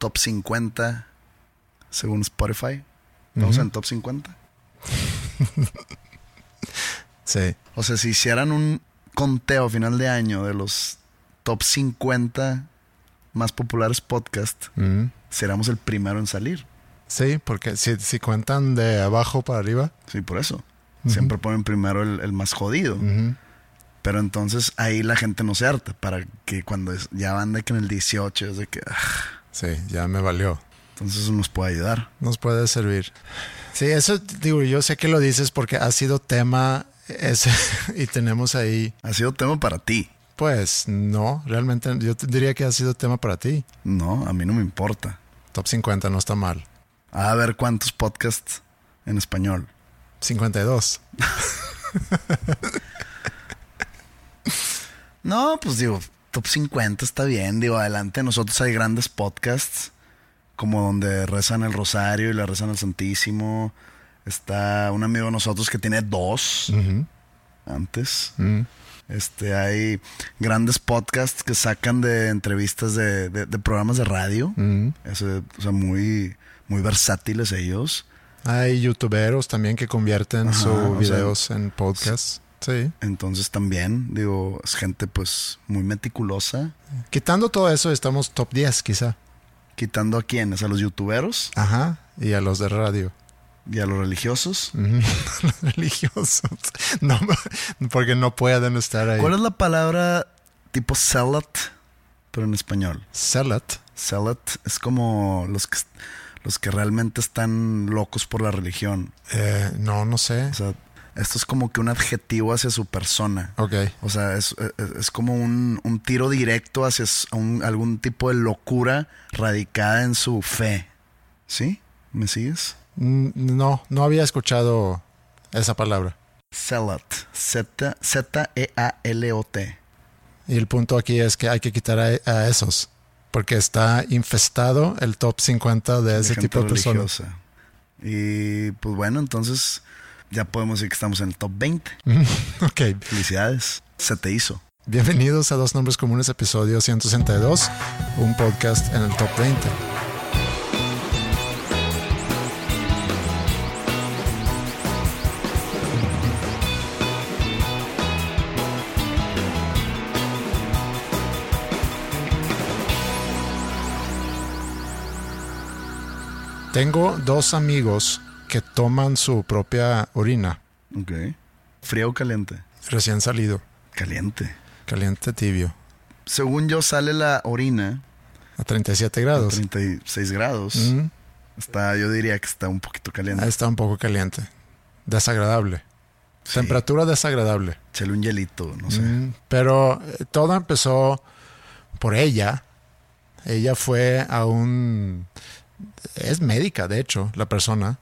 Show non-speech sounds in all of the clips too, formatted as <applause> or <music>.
Top 50 según Spotify. Vamos en Top 50. <laughs> Sí. O sea, si hicieran un conteo a final de año de los top 50 más populares podcasts, Mm. seríamos el primero en salir. Sí, porque si, si cuentan de abajo para arriba. Sí, por eso. Siempre ponen primero el, el más jodido. Pero entonces ahí la gente no se harta para que cuando es- ya van de que en el 18 es de que ah, Sí, ya me valió. entonces eso nos puede ayudar. Nos puede servir. Sí, eso digo, yo sé que lo dices porque ha sido tema ese <laughs> y tenemos ahí, Ha sido tema para ti. pues no, realmente yo te diría que ha sido tema para ti. No, a mí no me importa. Top 50 no está mal. A ver cuántos podcasts en español. 52. <laughs> No, pues digo, top 50 está bien. Digo, adelante de nosotros hay grandes podcasts, como donde rezan el rosario y le rezan al Santísimo. Está un amigo de nosotros que tiene dos antes. Mm. Este, hay grandes podcasts que sacan de entrevistas de, de- de programas de radio. Ese, o sea, muy, muy versátiles ellos. Hay youtuberos también que convierten Ajá, sus sea, videos en podcasts. Sí. Entonces también, digo, es gente pues muy meticulosa. Quitando todo eso, estamos top 10 quizá. Quitando a quienes, a los youtuberos Ajá. Y a los de radio. y a los religiosos. <laughs> Los religiosos. <laughs> No, <laughs> porque no pueden estar ahí. ¿Cuál es la palabra tipo zealot, pero en español? Zealot. Zealot es como los que, los que realmente están locos por la religión. Eh, no, no sé. O sea, esto es como que un adjetivo hacia su persona. Ok. O sea, es, es- es como un, un tiro directo hacia un- algún tipo de locura radicada en su fe. ¿Sí? ¿Me sigues? Mm, No, no había escuchado esa palabra. Zealot. Z- Z-E-A-L-O-T. Y el punto aquí es que hay que quitar a, a esos. Porque está infestado el top 50 de ese tipo de personas. Y pues bueno, entonces ya podemos decir que estamos en el top 20. <laughs> Ok. Felicidades. Se te hizo. Bienvenidos a Dos Nombres Comunes, episodio 162, un podcast en el top 20. Tengo dos amigos que toman su propia orina, Ok. Frío o caliente. recién salido, Caliente. caliente tibio, Según yo sale la orina a 37 a grados. 36 grados. Mm. Está, yo diría que está un poquito caliente. Está un poco caliente. Desagradable. Sí. Temperatura desagradable. Échale un hielito, no sé. Mm, Pero eh, todo empezó por ella. Ella fue a un... Es médica, de hecho, la persona.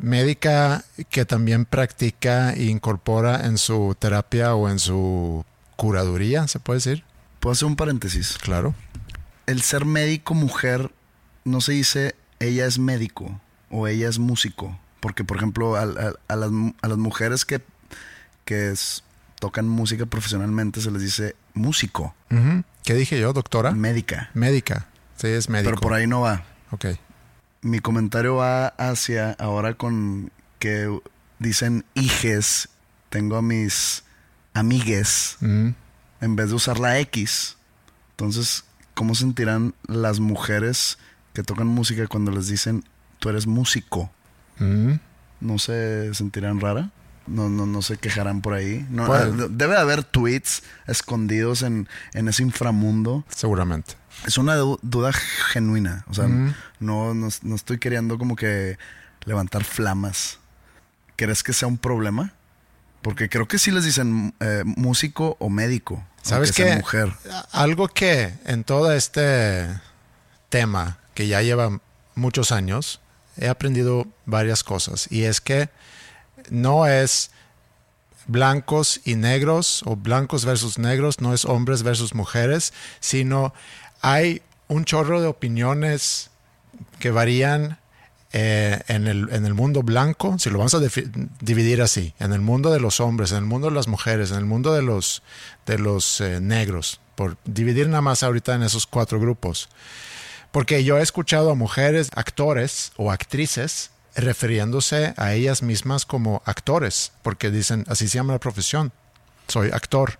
Médica que también practica e incorpora en su terapia o en su curaduría, ¿se puede decir? Puedo hacer un paréntesis. Claro. El ser médico mujer no se dice ella es médico o ella es músico. Porque, por ejemplo, a, a- a las, mu- a las mujeres que, que es- tocan música profesionalmente se les dice músico. ¿Qué dije yo, doctora? médica. Médica. Sí, es médico. Pero por ahí no va. Ok. Mi comentario va hacia ahora con que dicen hijes. Tengo a mis amigues Mm. en vez de usar la X. Entonces, ¿cómo sentirán las mujeres que tocan música cuando les dicen tú eres músico? Mm. ¿No se sentirán rara? No, no, no se quejarán por ahí. No, Pues- eh, debe de haber tweets escondidos en, en ese inframundo. Seguramente. Es una du- duda genuina. O sea, no, no, no estoy queriendo como que levantar flamas. ¿Crees que sea un problema? Porque creo que sí les dicen eh, músico o médico. ¿Sabes qué? mujer. Algo que en todo este tema que ya lleva muchos años, he aprendido varias cosas. Y es que no es blancos y negros o blancos versus negros, no es hombres versus mujeres, sino hay un chorro de opiniones que varían eh, en, el, en el mundo blanco, si lo vamos a dividir así, en el mundo de los hombres, en el mundo de las mujeres, en el mundo de los, de los eh, negros, por dividir nada más ahorita en esos cuatro grupos. Porque yo he escuchado a mujeres, actores o actrices, refiriéndose a ellas mismas como actores, porque dicen, así se llama la profesión, soy actor.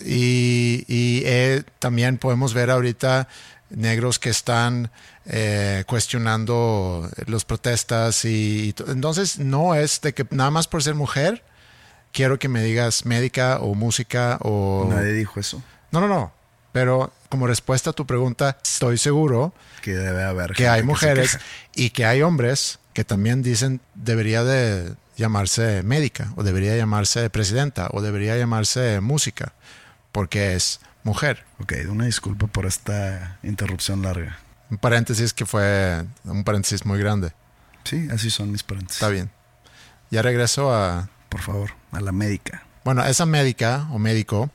Y, y, eh, también podemos ver ahorita negros que están eh, cuestionando las protestas y, y to- entonces no es de que nada más por ser mujer quiero que me digas médica o música o Nadie dijo eso. no no no pero como respuesta a tu pregunta estoy seguro Que debe haber. que hay mujeres y que hay hombres que también dicen debería de llamarse médica o debería llamarse presidenta o debería llamarse música porque es mujer. Ok, una disculpa por esta interrupción larga. Un paréntesis que fue un paréntesis muy grande. Sí, así son mis parentes. Está bien. Ya regreso a... Por favor, a la médica. Bueno, esa médica o médico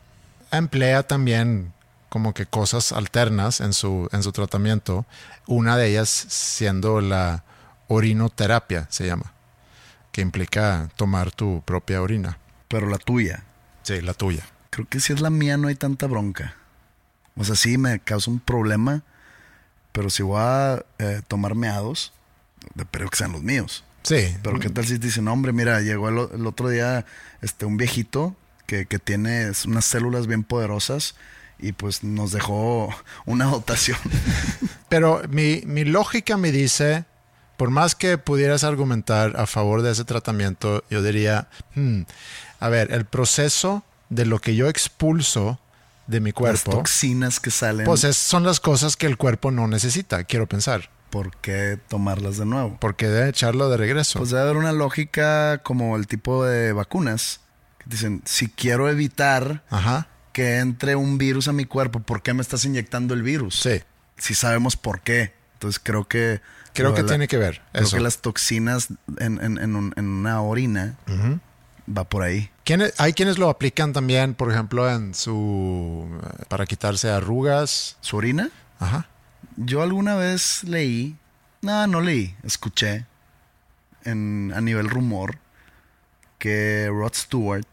emplea también como que cosas alternas en su, en su tratamiento. Una de ellas siendo la orinoterapia, se llama, que implica tomar tu propia orina. Pero la tuya. Sí, la tuya. Creo que si es la mía no hay tanta bronca. O sea, sí me causa un problema. Pero si voy a eh, tomar meados, espero que sean los míos. Sí, Pero qué tal si te dicen, hombre, mira, llegó el, el otro día este, un viejito que, que tiene unas células bien poderosas y pues nos dejó una <laughs> dotación. Pero mi, mi lógica me dice, por más que pudieras argumentar a favor de ese tratamiento, yo diría, hmm, a ver, el proceso de lo que yo expulso de mi Las cuerpo, toxinas que salen, pues es- son las cosas que el cuerpo no necesita, quiero pensar. ¿por qué tomarlas de nuevo? Porque debe echarlo de regreso. Pues debe haber una lógica como el tipo de vacunas. Que dicen, si quiero evitar Ajá, que entre un virus a mi cuerpo, ¿por qué me estás inyectando el virus? sí. Si sabemos por qué. Entonces creo que... Creo que la- tiene que ver Creo eso. que las toxinas en, en- en un- en una orina va por ahí. ¿Quiénes- hay quienes lo aplican también, por ejemplo, en su... para quitarse arrugas. ¿Su orina? Ajá. Yo alguna vez leí, no, no leí, escuché en, a nivel rumor que Rod Stewart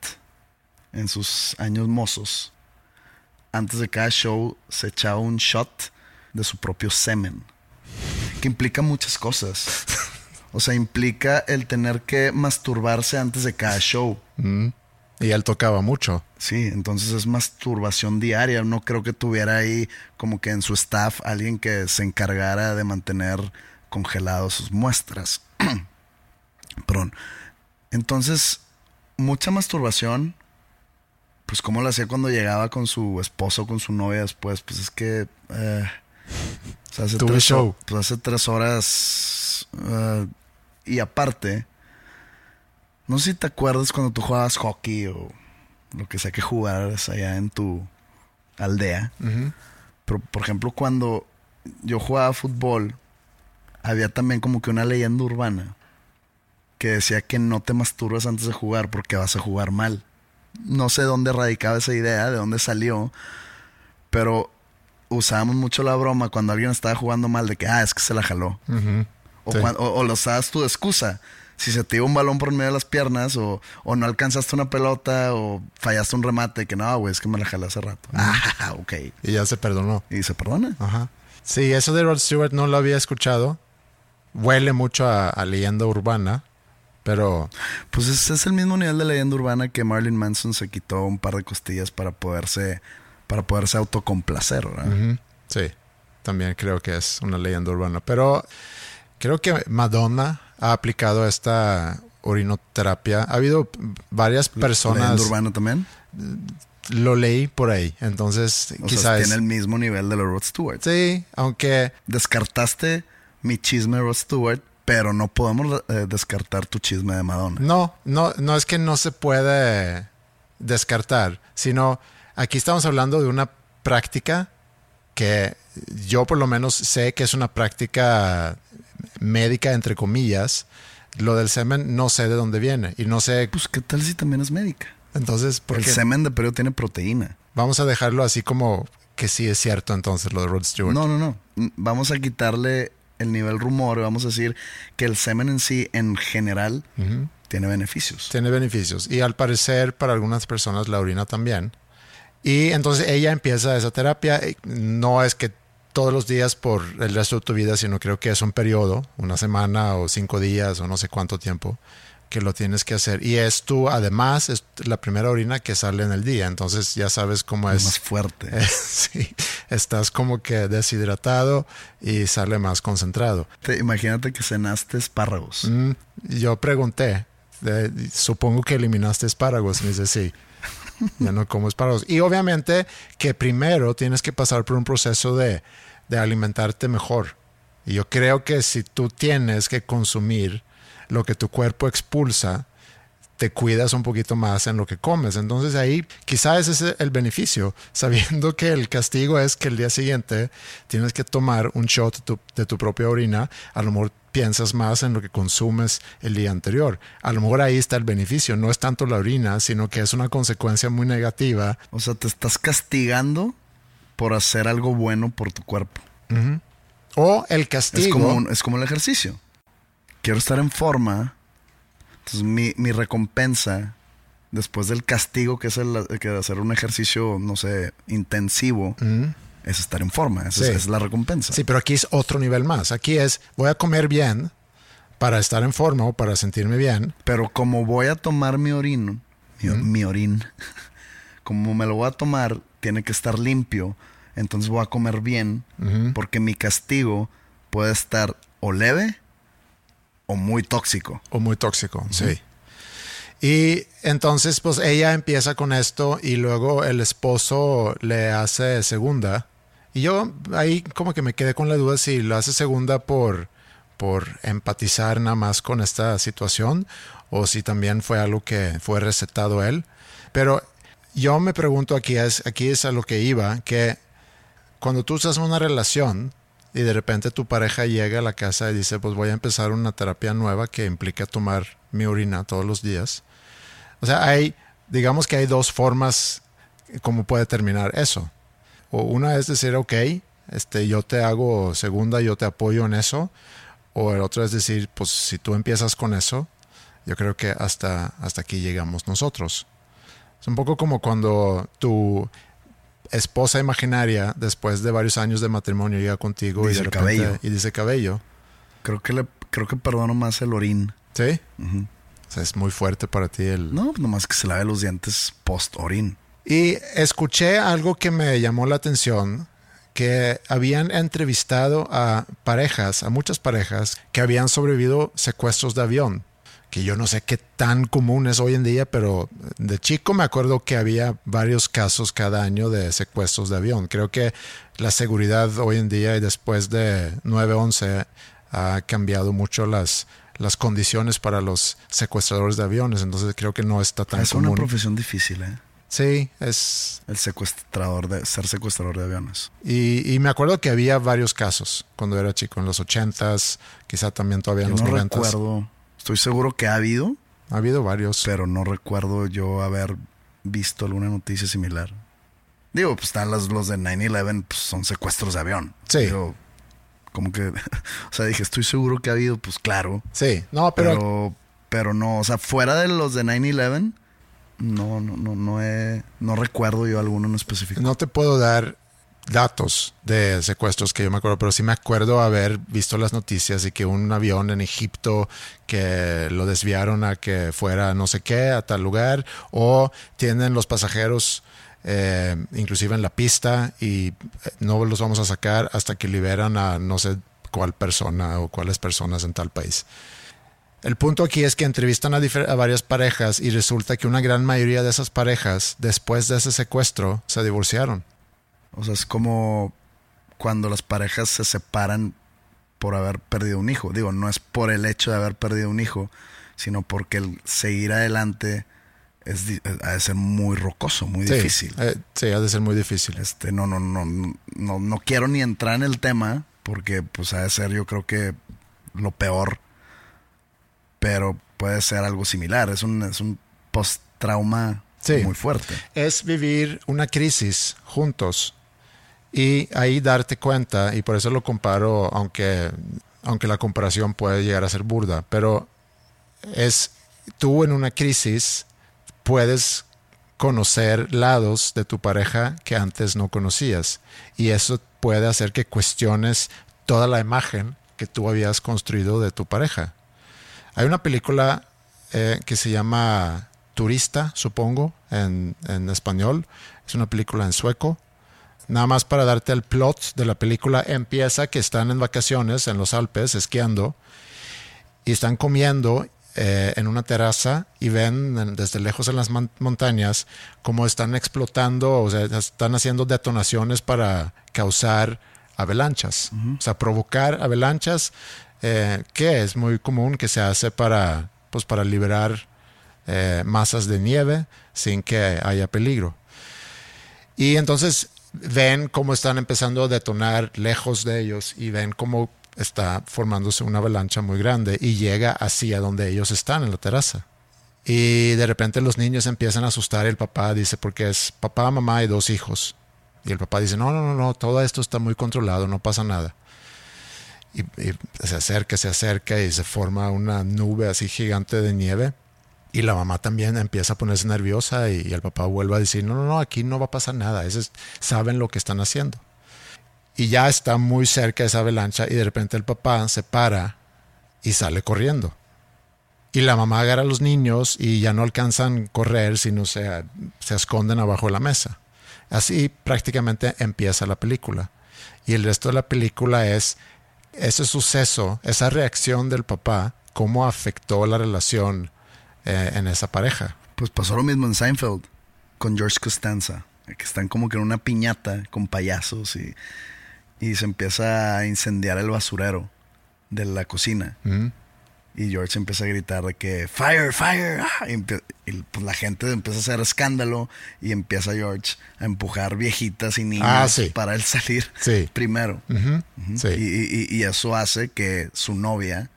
en sus años mozos, antes de cada show se echaba un shot de su propio semen, que implica muchas cosas. O sea, implica el tener que masturbarse antes de cada show. Mm. Y él tocaba mucho. Sí, entonces es masturbación diaria. No creo que tuviera ahí como que en su staff alguien que se encargara de mantener congelados sus muestras. <clears throat> Perdón. Entonces, mucha masturbación. Pues como lo hacía cuando llegaba con su esposo o con su novia después. Pues es que... eh, sea, hace Tuve tres, show. pues hace tres horas... eh, y aparte... No sé si te acuerdas cuando tú jugabas hockey o lo que sea que jugaras allá en tu aldea. Pero, por ejemplo, cuando yo jugaba fútbol, había también como que una leyenda urbana que decía que no te masturbas antes de jugar porque vas a jugar mal. No sé dónde radicaba esa idea, de dónde salió, pero usábamos mucho la broma cuando alguien estaba jugando mal de que, ah, es que se la jaló. O, Sí. o- o lo usabas tú de excusa. Si se te iba un balón por medio de las piernas, o, o no alcanzaste una pelota, o fallaste un remate, que no, güey, es que me la jalé hace rato. Ah, <laughs> ok. Y ya se perdonó. Y se perdona. Ajá. Sí, eso de Rod Stewart no lo había escuchado. Huele mucho a, a leyenda urbana, Pero Pues es, es el mismo nivel de leyenda urbana que Marilyn Manson se quitó un par de costillas para poderse, para poderse autocomplacer, ujú, sí, también creo que es una leyenda urbana. Pero creo que Madonna ha aplicado esta orinoterapia. Ha habido varias personas, Leyenda urbana también. lo leí por ahí, entonces O quizás... sea, tiene el mismo nivel de los Rod Stewart. Sí, aunque Descartaste mi chisme de Rod Stewart, pero no podemos eh, descartar tu chisme de Madonna. No, no, no es que no se puede descartar, sino aquí estamos hablando de una práctica que yo por lo menos sé que es una práctica médica, entre comillas. Lo del semen no sé de dónde viene y no sé, Pues, ¿qué tal si también es médica? entonces, ¿por El semen de periodo tiene proteína. Vamos a dejarlo así como que sí es cierto entonces lo de Rod Stewart. No, no, no. Mm, Vamos a quitarle el nivel rumor. y Vamos a decir que el semen en sí, en general, tiene beneficios. Tiene beneficios. Y al parecer para algunas personas la orina también. Y entonces ella empieza esa terapia. No es que todos los días por el resto de tu vida, sino creo que es un periodo, una semana o cinco días o no sé cuánto tiempo que lo tienes que hacer. Y es tú, además, es la primera orina que sale en el día. Entonces ya sabes cómo Es más fuerte. <laughs> sí, estás como que deshidratado y sale más concentrado. Te- imagínate que cenaste espárragos. Mm, yo pregunté, eh, supongo que eliminaste espárragos. Me dice, sí, ya no como espárragos. Y obviamente que primero tienes que pasar por un proceso de, de alimentarte mejor. Y yo creo que si tú tienes que consumir lo que tu cuerpo expulsa, te cuidas un poquito más en lo que comes. Entonces ahí quizás ese es el beneficio, sabiendo que el castigo es que el día siguiente tienes que tomar un shot de tu, de tu propia orina, a lo mejor piensas más en lo que consumes el día anterior. A lo mejor ahí está el beneficio, no es tanto la orina, sino que es una consecuencia muy negativa. O sea, te estás castigando por hacer algo bueno por tu cuerpo. O el castigo. Es como, un- es como el ejercicio. Quiero estar en forma. Entonces, mi, mi recompensa, después del castigo que es el que hacer un ejercicio, no sé, intensivo, es estar en forma. Esa es, Sí. esa es la recompensa. Sí, pero aquí es otro nivel más. Aquí es, voy a comer bien para estar en forma o para sentirme bien. Pero como voy a tomar mi orino, mi, mi orín, <laughs> como me lo voy a tomar, tiene que estar limpio. Entonces voy a comer bien, porque mi castigo puede estar o leve o muy tóxico. O muy tóxico, sí. Y entonces, pues ella empieza con esto y luego el esposo le hace segunda. Y yo ahí como que me quedé con la duda si lo hace segunda por, por empatizar nada más con esta situación o si también fue algo que fue recetado él. Pero yo me pregunto aquí, es, aquí es a lo que iba, que cuando tú estás en una relación y de repente tu pareja llega a la casa y dice, pues voy a empezar una terapia nueva que implica tomar mi orina todos los días. O sea, hay, digamos que hay dos formas como puede terminar eso. O una es decir, ok, este, yo te hago segunda, yo te apoyo en eso. O el otro es decir, pues si tú empiezas con eso, yo creo que hasta, hasta aquí llegamos nosotros. Es un poco como cuando tu esposa imaginaria, después de varios años de matrimonio, llega contigo y Dice de repente cabello. y dice cabello. Creo que le, creo que perdono más el orín. ¿Sí? O sea, es muy fuerte para ti el... No, nomás que se lave los dientes post orín. Y escuché algo que me llamó la atención, que habían entrevistado a parejas, a muchas parejas, que habían sobrevivido secuestros de avión, que yo no sé qué tan común es hoy en día, pero de chico me acuerdo que había varios casos cada año de secuestros de avión. Creo que la seguridad hoy en día y después de 9-11 ha cambiado mucho las, las condiciones para los secuestradores de aviones, entonces creo que no está tan Es una común. profesión difícil, ¿eh? Sí, es El secuestrador de ser secuestrador de aviones. Y, y me acuerdo que había varios casos cuando era chico, en los ochentas, quizá también todavía en Yo los no noventas. recuerdo. Estoy seguro que ha habido, Ha habido varios. pero no recuerdo yo haber visto alguna noticia similar. Digo, pues están los, los de 9-11, pues son secuestros de avión. Sí. Digo, como que, <laughs> o sea, dije, estoy seguro que ha habido, pues claro. Sí, no, pero, Pero, pero no, o sea, fuera de los de 9-11, no, no, no, no, he, no recuerdo yo alguno en específico. no te puedo dar datos de secuestros que yo me acuerdo, pero sí me acuerdo haber visto las noticias y que un avión en Egipto que lo desviaron a que fuera no sé qué, a tal lugar, o tienen los pasajeros eh, inclusive en la pista y eh, no los vamos a sacar hasta que liberan a no sé cuál persona o cuáles personas en tal país. El punto aquí es que entrevistan a, a, varias parejas y resulta que una gran mayoría de esas parejas, después de ese secuestro, se divorciaron. O sea, es como cuando las parejas se separan por haber perdido un hijo. Digo, no es por el hecho de haber perdido un hijo, sino porque el seguir adelante es, ha de ser muy rocoso, muy difícil. Eh, sí, ha de ser muy difícil. Este, no, no, no, no, no quiero ni entrar en el tema, porque pues ha de ser yo creo que lo peor pero puede ser algo similar. Es un, es un post-trauma muy fuerte. Es vivir una crisis juntos y ahí darte cuenta, y por eso lo comparo, aunque, aunque la comparación puede llegar a ser burda, pero es tú en una crisis puedes conocer lados de tu pareja que antes no conocías y eso puede hacer que cuestiones toda la imagen que tú habías construido de tu pareja. Hay una película eh, que se llama Turista, supongo, en, en, español. Es una película en sueco. Nada más para darte el plot de la película, empieza que están en vacaciones en los Alpes esquiando y están comiendo eh, en una terraza y ven desde lejos en las montañas cómo están explotando, o sea, están haciendo detonaciones para causar avalanchas, o sea, provocar avalanchas eh, que es muy común que se hace para, pues, para liberar eh, masas de nieve sin que haya peligro. Y entonces ven cómo están empezando a detonar lejos de ellos y ven cómo está formándose una avalancha muy grande y llega hacia donde ellos están en la terraza. Y de repente los niños empiezan a asustar y el papá dice, porque es papá, mamá y dos hijos. Y el papá dice, no, no, no, no, todo esto está muy controlado, no pasa nada y, se acerca, se acerca y se forma una nube así gigante de nieve. Y la mamá también empieza a ponerse nerviosa y, el papá vuelve a decir, no, no, no, aquí no va a pasar nada, es, saben lo que están haciendo. Y ya está muy cerca esa avalancha y de repente el papá se para y sale corriendo. Y la mamá agarra a los niños y ya no alcanzan a correr, sino se, se esconden abajo de la mesa. Así prácticamente empieza la película. Y el resto de la película es ese suceso, esa reacción del papá, cómo afectó la relación eh, en esa pareja. Pues pasó lo mismo en Seinfeld con George Costanza, que están como que en una piñata con payasos y, y se empieza a incendiar el basurero de la cocina. Y George empieza a gritar de que fire, fire. Ah", y, pues la gente empieza a hacer escándalo y empieza George a empujar viejitas y niños ah, para él salir primero. Y, eso hace que su novia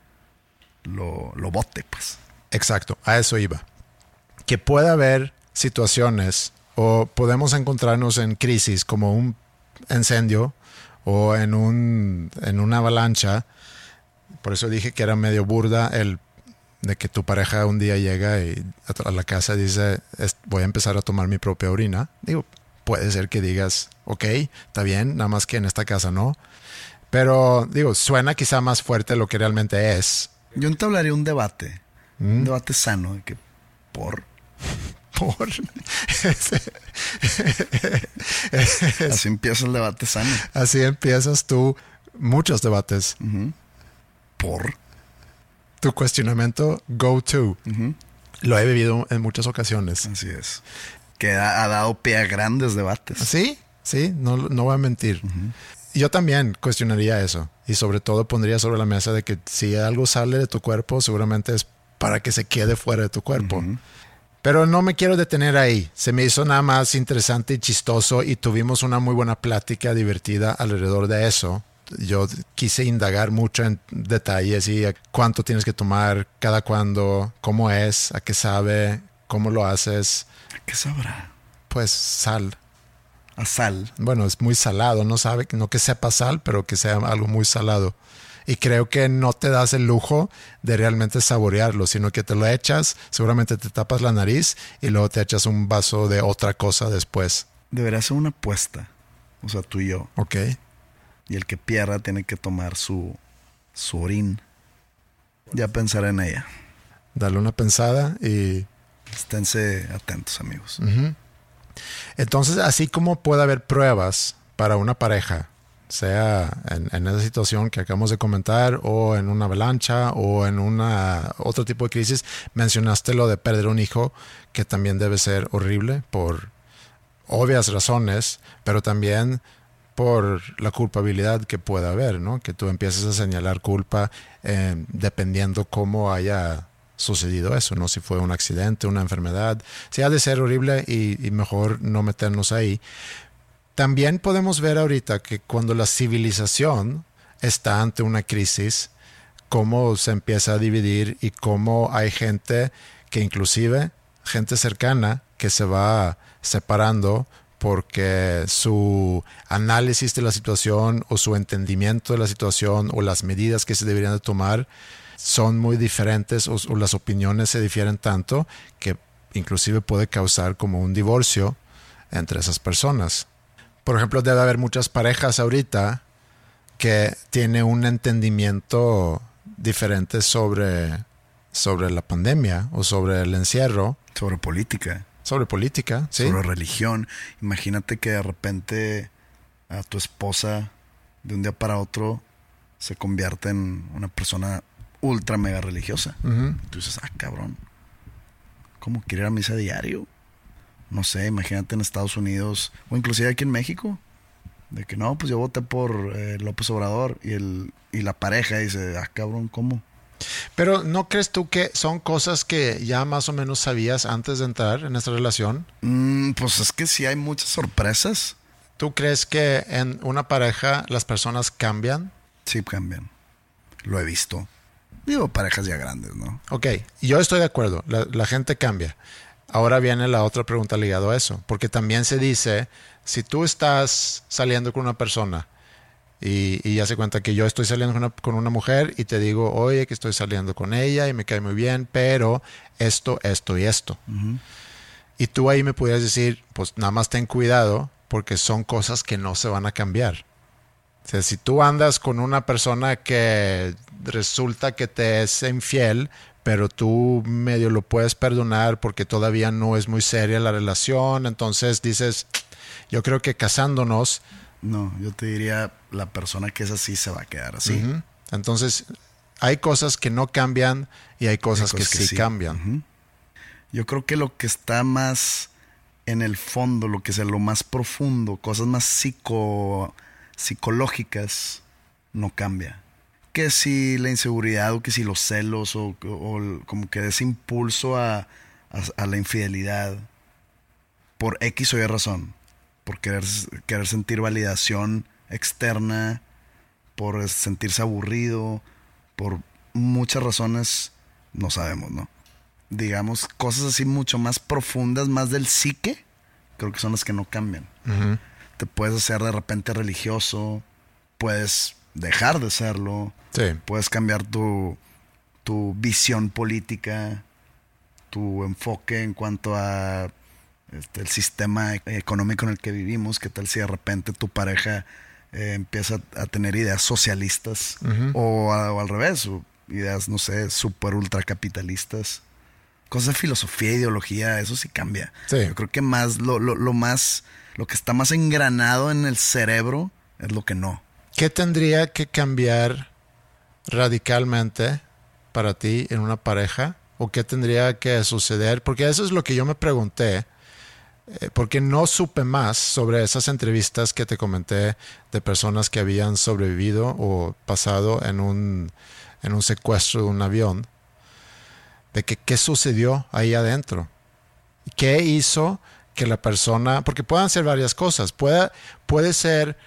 lo, lo bote, pues. Exacto, a eso iba. Que puede haber situaciones o podemos encontrarnos en crisis como un incendio o en, un, en una avalancha por eso dije que era medio burda el de que tu pareja un día llega y a la casa dice, voy a empezar a tomar mi propia orina. Digo, puede ser que digas, ok, está bien, nada más que en esta casa no. Pero digo, suena quizá más fuerte lo que realmente es. Yo entablaría un debate, un ¿Mm? debate sano, de que por... <laughs> Por. <laughs> Así empieza el debate sano. Así empiezas tú muchos debates por tu cuestionamiento go to. Lo he vivido en muchas ocasiones. Así es. Que ha, dado pie a grandes debates. Sí, sí, no, no voy a mentir. Yo también cuestionaría eso. Y sobre todo pondría sobre la mesa de que si algo sale de tu cuerpo, seguramente es para que se quede fuera de tu cuerpo. Pero no me quiero detener ahí. Se me hizo nada más interesante y chistoso y tuvimos una muy buena plática divertida alrededor de eso yo quise indagar mucho en detalles y cuánto tienes que tomar, cada cuándo, cómo es, a qué sabe, cómo lo haces. ¿A qué sabrá? Pues sal. A sal. Bueno, es muy salado, no sabe, no que sepa sal, pero que sea algo muy salado. Y creo que no te das el lujo de realmente saborearlo, sino que te lo echas, seguramente te tapas la nariz y luego te echas un vaso de otra cosa después. Debería ser una apuesta O sea, tú y yo. Ok. Y el que pierda tiene que tomar su, su orín. Ya pensaré en ella. Dale una pensada y Esténse atentos, amigos. Entonces, así como puede haber pruebas para una pareja, sea en, en esa situación que acabamos de comentar, o en una avalancha, o en una otro tipo de crisis, mencionaste lo de perder un hijo, que también debe ser horrible por obvias razones, pero también la culpabilidad que pueda haber, ¿no? Que tú empieces a señalar culpa eh, dependiendo cómo haya sucedido eso, ¿no? Si fue un accidente, una enfermedad. Si ha de ser horrible y, y mejor no meternos ahí. También podemos ver ahorita que cuando la civilización está ante una crisis, cómo se empieza a dividir y cómo hay gente que inclusive, gente cercana, que se va separando porque su análisis de la situación o su entendimiento de la situación o las medidas que se deberían de tomar son muy diferentes o, las opiniones se difieren tanto que inclusive puede causar como un divorcio entre esas personas. Por ejemplo, debe haber muchas parejas ahorita que tienen un entendimiento diferente sobre, sobre la pandemia o sobre el encierro, Sobre política, sobre política, ¿sí? sobre religión. Imagínate que de repente a tu esposa de un día para otro se convierte en una persona ultra mega religiosa. Ujú. Tú dices, ah, cabrón, ¿cómo quiere ir a misa diario? No sé, imagínate en Estados Unidos o inclusive aquí en México. De que no, pues yo voté por eh, López Obrador y, el, y la pareja dice, ah, cabrón, ¿cómo? Pero ¿no crees tú que son cosas que ya más o menos sabías antes de entrar en esta relación? Mm, pues es que sí hay muchas sorpresas. ¿Tú crees que en una pareja las personas cambian? Sí, cambian. Lo he visto. Digo, parejas ya grandes, ¿no? Ok, yo estoy de acuerdo, la, la gente cambia. Ahora viene la otra pregunta ligada a eso, porque también se dice, si tú estás saliendo con una persona y, y ya se cuenta que yo estoy saliendo con una, con una mujer y te digo, oye, que estoy saliendo con ella y me cae muy bien, pero esto, esto y esto. Y tú ahí me pudieras decir, pues nada más ten cuidado porque son cosas que no se van a cambiar. O sea, si tú andas con una persona que resulta que te es infiel, pero tú medio lo puedes perdonar porque todavía no es muy seria la relación, entonces dices, yo creo que casándonos, No, yo te diría, la persona que es así se va a quedar así. entonces hay cosas que no cambian y hay cosas, Hay que, sí, cambian. Yo creo que lo que está más en el fondo, lo que es lo más profundo, cosas más psico, psicológicas, no cambia. Que si la inseguridad o que si los celos o, o como que ese impulso a, a- a la infidelidad por X o Y razón, por querer, querer sentir validación externa, por sentirse aburrido, por muchas razones, no sabemos, ¿no? Digamos, cosas así mucho más profundas, más del psique, creo que son las que no cambian. Te puedes hacer de repente religioso, puedes dejar de serlo, Sí. puedes cambiar tu, tu visión política, tu enfoque en cuanto a este, el sistema económico en el que vivimos. ¿Qué tal si de repente tu pareja eh, empieza a tener ideas socialistas o, a- o al revés, o ideas, no sé, super ultra capitalistas? Cosas de filosofía, ideología, eso sí cambia. Sí. Yo creo que más lo, lo, lo más, lo que está más engranado en el cerebro es lo que no. ¿Qué tendría que cambiar radicalmente para ti en una pareja? ¿O qué tendría que suceder? Porque eso es lo que yo me pregunté, porque no supe más sobre esas entrevistas que te comenté de personas que habían sobrevivido o pasado en un, en un secuestro de un avión, de que qué sucedió ahí adentro. ¿Qué hizo que la persona, porque pueden ser varias cosas, puede, puede ser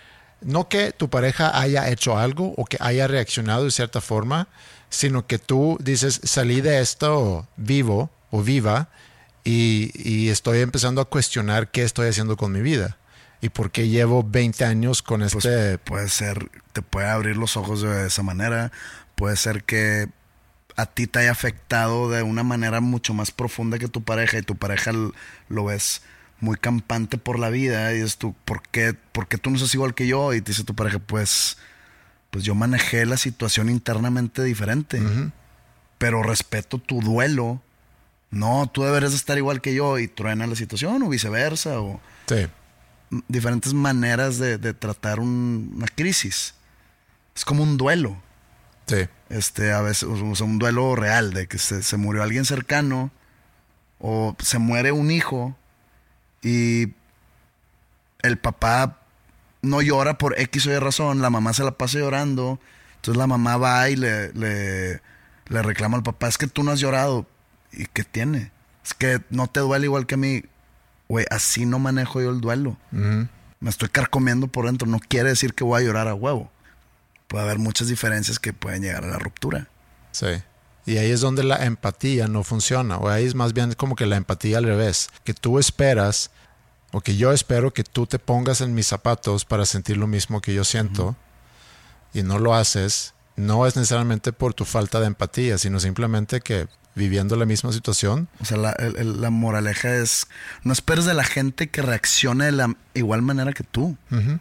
no que tu pareja haya hecho algo o que haya reaccionado de cierta forma, sino que tú dices, salí de esto vivo o viva y, y estoy empezando a cuestionar qué estoy haciendo con mi vida y por qué llevo 20 años con Pues este... puede ser, te puede abrir los ojos de esa manera. Puede ser que a ti te haya afectado de una manera mucho más profunda que tu pareja y tu pareja lo ves muy campante por la vida y dices tú, ¿por qué, ¿por qué tú no sos igual que yo? Y te dice tu pareja, pues, pues yo manejé la situación internamente diferente, pero respeto tu duelo. No, tú deberías estar igual que yo y truena la situación o viceversa o Sí. diferentes maneras de, de tratar un- una crisis. Es como un duelo. Sí. Este, a veces, o sea, un duelo real de que se, se murió alguien cercano o se muere un hijo y el papá no llora por X o Y razón, la mamá se la pasa llorando, entonces la mamá va y le, le, le reclama al papá, es que tú no has llorado, ¿y qué tiene? Es que no te duele igual que a mí, güey, así no manejo yo el duelo, me estoy carcomiendo por dentro, no quiere decir que voy a llorar a huevo, puede haber muchas diferencias que pueden llegar a la ruptura. Sí. Y ahí es donde la empatía no funciona. O ahí es más bien como que la empatía al revés. Que tú esperas, o que yo espero que tú te pongas en mis zapatos para sentir lo mismo que yo siento, y no lo haces, no es necesariamente por tu falta de empatía, sino simplemente que viviendo la misma situación, O sea, la, el- el- la moraleja es, no esperes de la gente que reaccione de la igual manera que tú. ujú,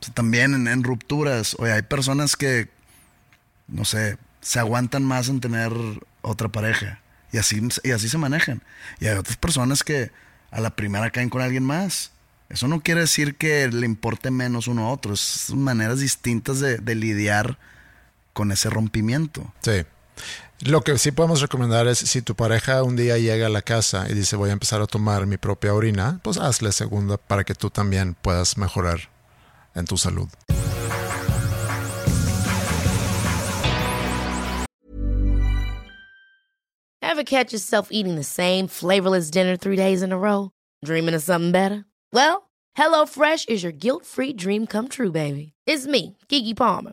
O sea, también en, en rupturas, oye, hay personas que, no sé, se aguantan más en tener otra pareja y así, y así se manejan. Y hay otras personas que a la primera caen con alguien más. Eso no quiere decir que le importe menos uno a otro, es maneras distintas de, de lidiar con ese rompimiento. sí. Lo que sí podemos recomendar es si tu pareja un día llega a la casa y dice voy a empezar a tomar mi propia orina, pues hazle segunda para que tú también puedas mejorar en tu salud. Ever catch yourself eating the same flavorless dinner three days in a row? Dreaming of something better? Well, HelloFresh is your guilt free dream come true, baby. It's me, Kiki Palmer.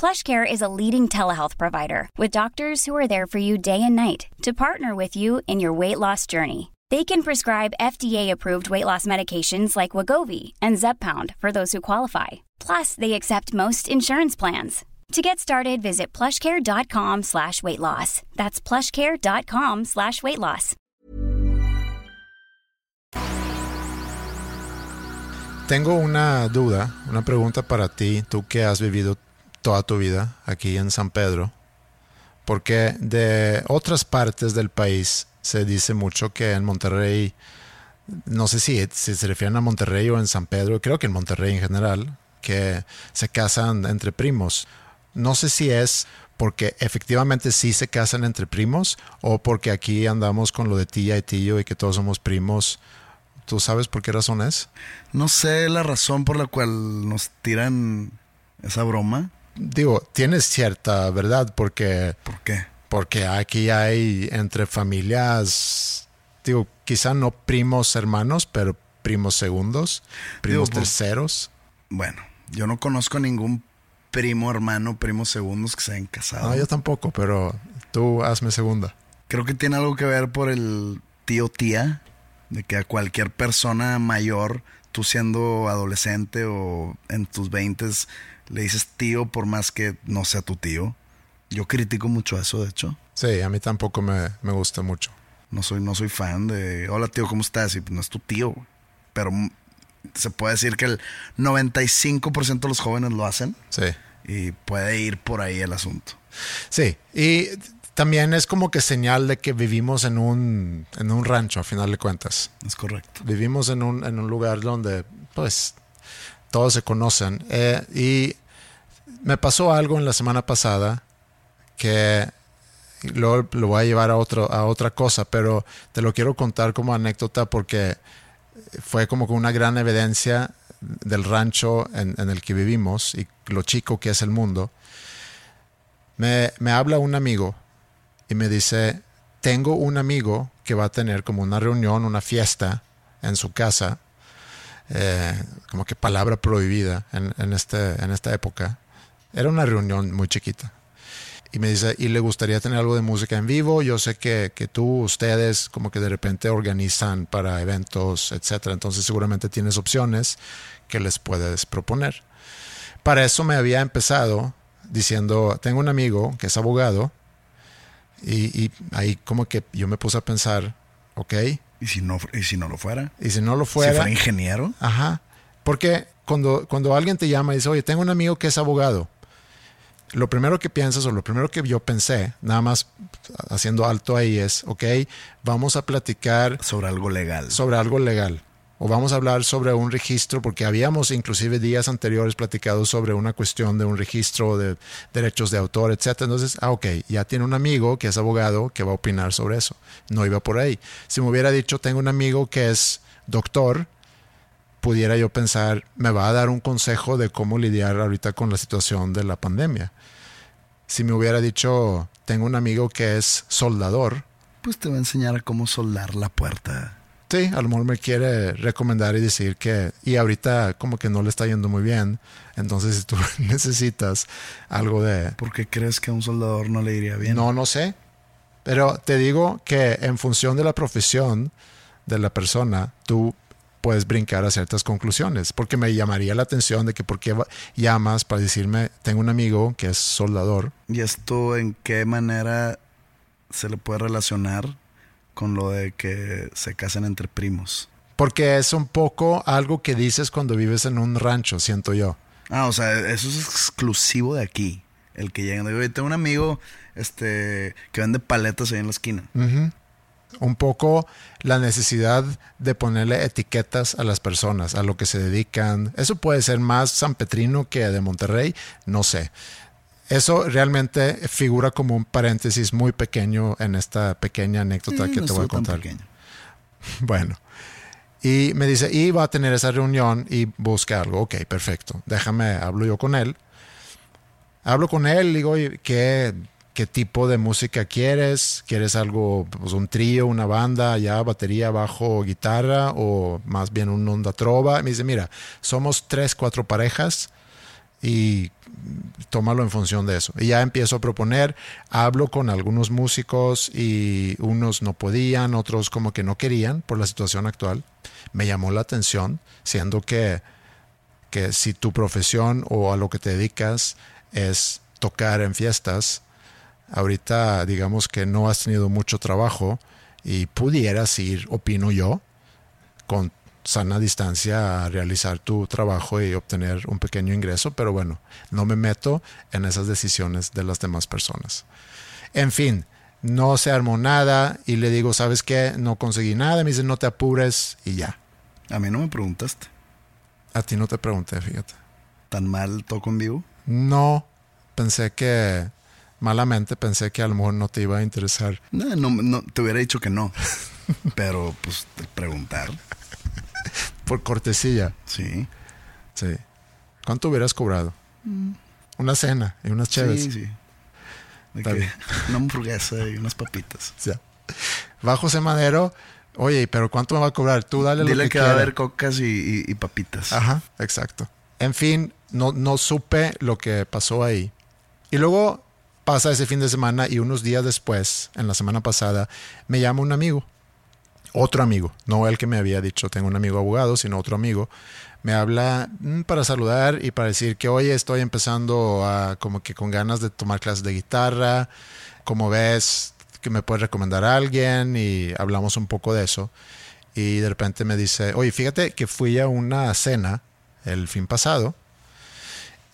PlushCare is a leading telehealth provider with doctors who are there for you day and night to partner with you in your weight loss journey. They can prescribe FDA-approved weight loss medications like Wagovi and Zepbound for those who qualify. Plus, they accept most insurance plans. To get started, visit plushcare.com slash weight loss. That's plushcare.com slash weight loss. Tengo una duda, una pregunta para ti, tú que has vivido toda tu vida aquí en San Pedro, porque de otras partes del país se dice mucho que en Monterrey, no sé si, se refieren a Monterrey o en San Pedro, creo que en Monterrey en general, que se casan entre primos. No sé si es porque efectivamente sí se casan entre primos o porque aquí andamos con lo de tía y tío y que todos somos primos. ¿Tú sabes por qué razón es? No sé la razón por la cual nos tiran esa broma. Digo, tienes cierta verdad porque, ¿Por qué? porque aquí hay entre familias, digo, quizá no primos hermanos, pero primos segundos, primos Digo, pues- terceros. Bueno, yo no conozco ningún primo, hermano, primos segundos que se hayan casado. No, yo tampoco, pero tú hazme segunda. Creo que tiene algo que ver por el tío tía, de que a cualquier persona mayor, tú siendo adolescente o en tus veintes, le dices tío por más que no sea tu tío. Yo critico mucho eso, de hecho. Sí, a mí tampoco me, me gusta mucho. No soy, no soy fan de, hola tío, ¿cómo estás? Y pues, no es tu tío, pero se puede decir que el 95% de los jóvenes lo hacen Sí. y puede ir por ahí el asunto. Sí, y también es como que señal de que vivimos en un, en un rancho, a final de cuentas. Es correcto. Vivimos en un, en un lugar donde, pues, todos se conocen. Eh, y me pasó algo en la semana pasada que luego lo voy a llevar a, otro, a otra cosa, pero te lo quiero contar como anécdota porque fue como una gran evidencia del rancho en, el que vivimos y lo chico que es el mundo. Me, me habla un amigo y me dice, tengo un amigo que va a tener como una reunión, una fiesta en su casa eh, como que palabra prohibida en, este, en esta época. Era una reunión muy chiquita. Y me dice, ¿y le gustaría tener algo de música en vivo? Yo sé que, que tú, ustedes, como que de repente organizan para eventos, etcétera. Entonces seguramente tienes opciones que les puedes proponer. Para eso me había empezado diciendo, tengo un amigo que es abogado y, y, ahí como que yo me puse a pensar, ok. ¿Y si no, y si no lo fuera? Y si no lo fuera. Si fuera ingeniero. Ajá. Porque cuando, cuando alguien te llama y dice, oye, tengo un amigo que es abogado, lo primero que piensas o lo primero que yo pensé, nada más haciendo alto ahí es, ok, vamos a platicar sobre algo legal. Sobre algo legal o vamos a hablar sobre un registro, porque habíamos inclusive días anteriores platicado sobre una cuestión de un registro de derechos de autor, etc. Entonces, ah, ok, ya tiene un amigo que es abogado que va a opinar sobre eso. No iba por ahí. Si me hubiera dicho, tengo un amigo que es doctor, pudiera yo pensar, me va a dar un consejo de cómo lidiar ahorita con la situación de la pandemia. Si me hubiera dicho, tengo un amigo que es soldador, pues te va a enseñar a cómo soldar la puerta. Sí, a lo mejor me quiere recomendar y decir que, y ahorita como que no le está yendo muy bien, entonces <laughs> si tú necesitas algo de... ¿Por qué crees que a un soldador no le iría bien? No, no sé, pero te digo que en función de la profesión de la persona, tú puedes brincar a ciertas conclusiones, porque me llamaría la atención de que por qué llamas para decirme, tengo un amigo que es soldador. ¿Y esto en qué manera se le puede relacionar con lo de que se casen entre primos. Porque es un poco algo que dices cuando vives en un rancho, siento yo. Ah, o sea, eso es exclusivo de aquí. El que llega. Tengo un amigo este, que vende paletas ahí en la esquina. Un poco la necesidad de ponerle etiquetas a las personas, a lo que se dedican. Eso puede ser más San Petrino que de Monterrey, no sé. Eso realmente figura como un paréntesis muy pequeño en esta pequeña anécdota que te voy a contar. <laughs> Bueno, y me dice, y va a tener esa reunión y busca algo. Ok, perfecto. Déjame, hablo yo con él. Hablo con él, digo, ¿qué, qué tipo de música quieres? ¿Quieres algo, pues un trío, una banda, ya batería, bajo, guitarra o más bien un onda trova? Me dice, mira, somos tres, cuatro parejas y tómalo en función de eso. Y ya empiezo a proponer, hablo con algunos músicos y unos no podían, otros como que no querían por la situación actual. Me llamó la atención, siendo que, que si tu profesión o a lo que te dedicas es tocar en fiestas, ahorita digamos que no has tenido mucho trabajo y pudieras ir, opino yo, con sana distancia a realizar tu trabajo y obtener un pequeño ingreso, pero bueno, no me meto en esas decisiones de las demás personas. En fin, no se armó nada y le digo, ¿sabes qué? No conseguí nada. Me dice, no te apures y ya. A mí no me preguntaste. A ti no te pregunté, fíjate. ¿Tan mal toco en vivo? No, pensé que, malamente pensé que a lo mejor no te iba a interesar. No, no, no te hubiera dicho que no. <laughs> pero pues preguntar. Por cortesía. Sí. Sí. ¿Cuánto hubieras cobrado? Mm. Una cena y unas chéves. Sí, sí. una hamburguesa y unas papitas. <laughs> Bajo ese Madero, oye, pero ¿cuánto me va a cobrar? Tú dale Dile lo que, que va a haber cocas y, papitas. Ajá, exacto. En fin, no, no supe lo que pasó ahí. Y luego pasa ese fin de semana y unos días después, en la semana pasada, me llama un amigo otro amigo, no el que me había dicho tengo un amigo abogado, sino otro amigo, me habla mm, para saludar y para decir que hoy estoy empezando a como que con ganas de tomar clases de guitarra, como ves que me puedes recomendar a alguien y hablamos un poco de eso. Y de repente me dice, oye, fíjate que fui a una cena el fin pasado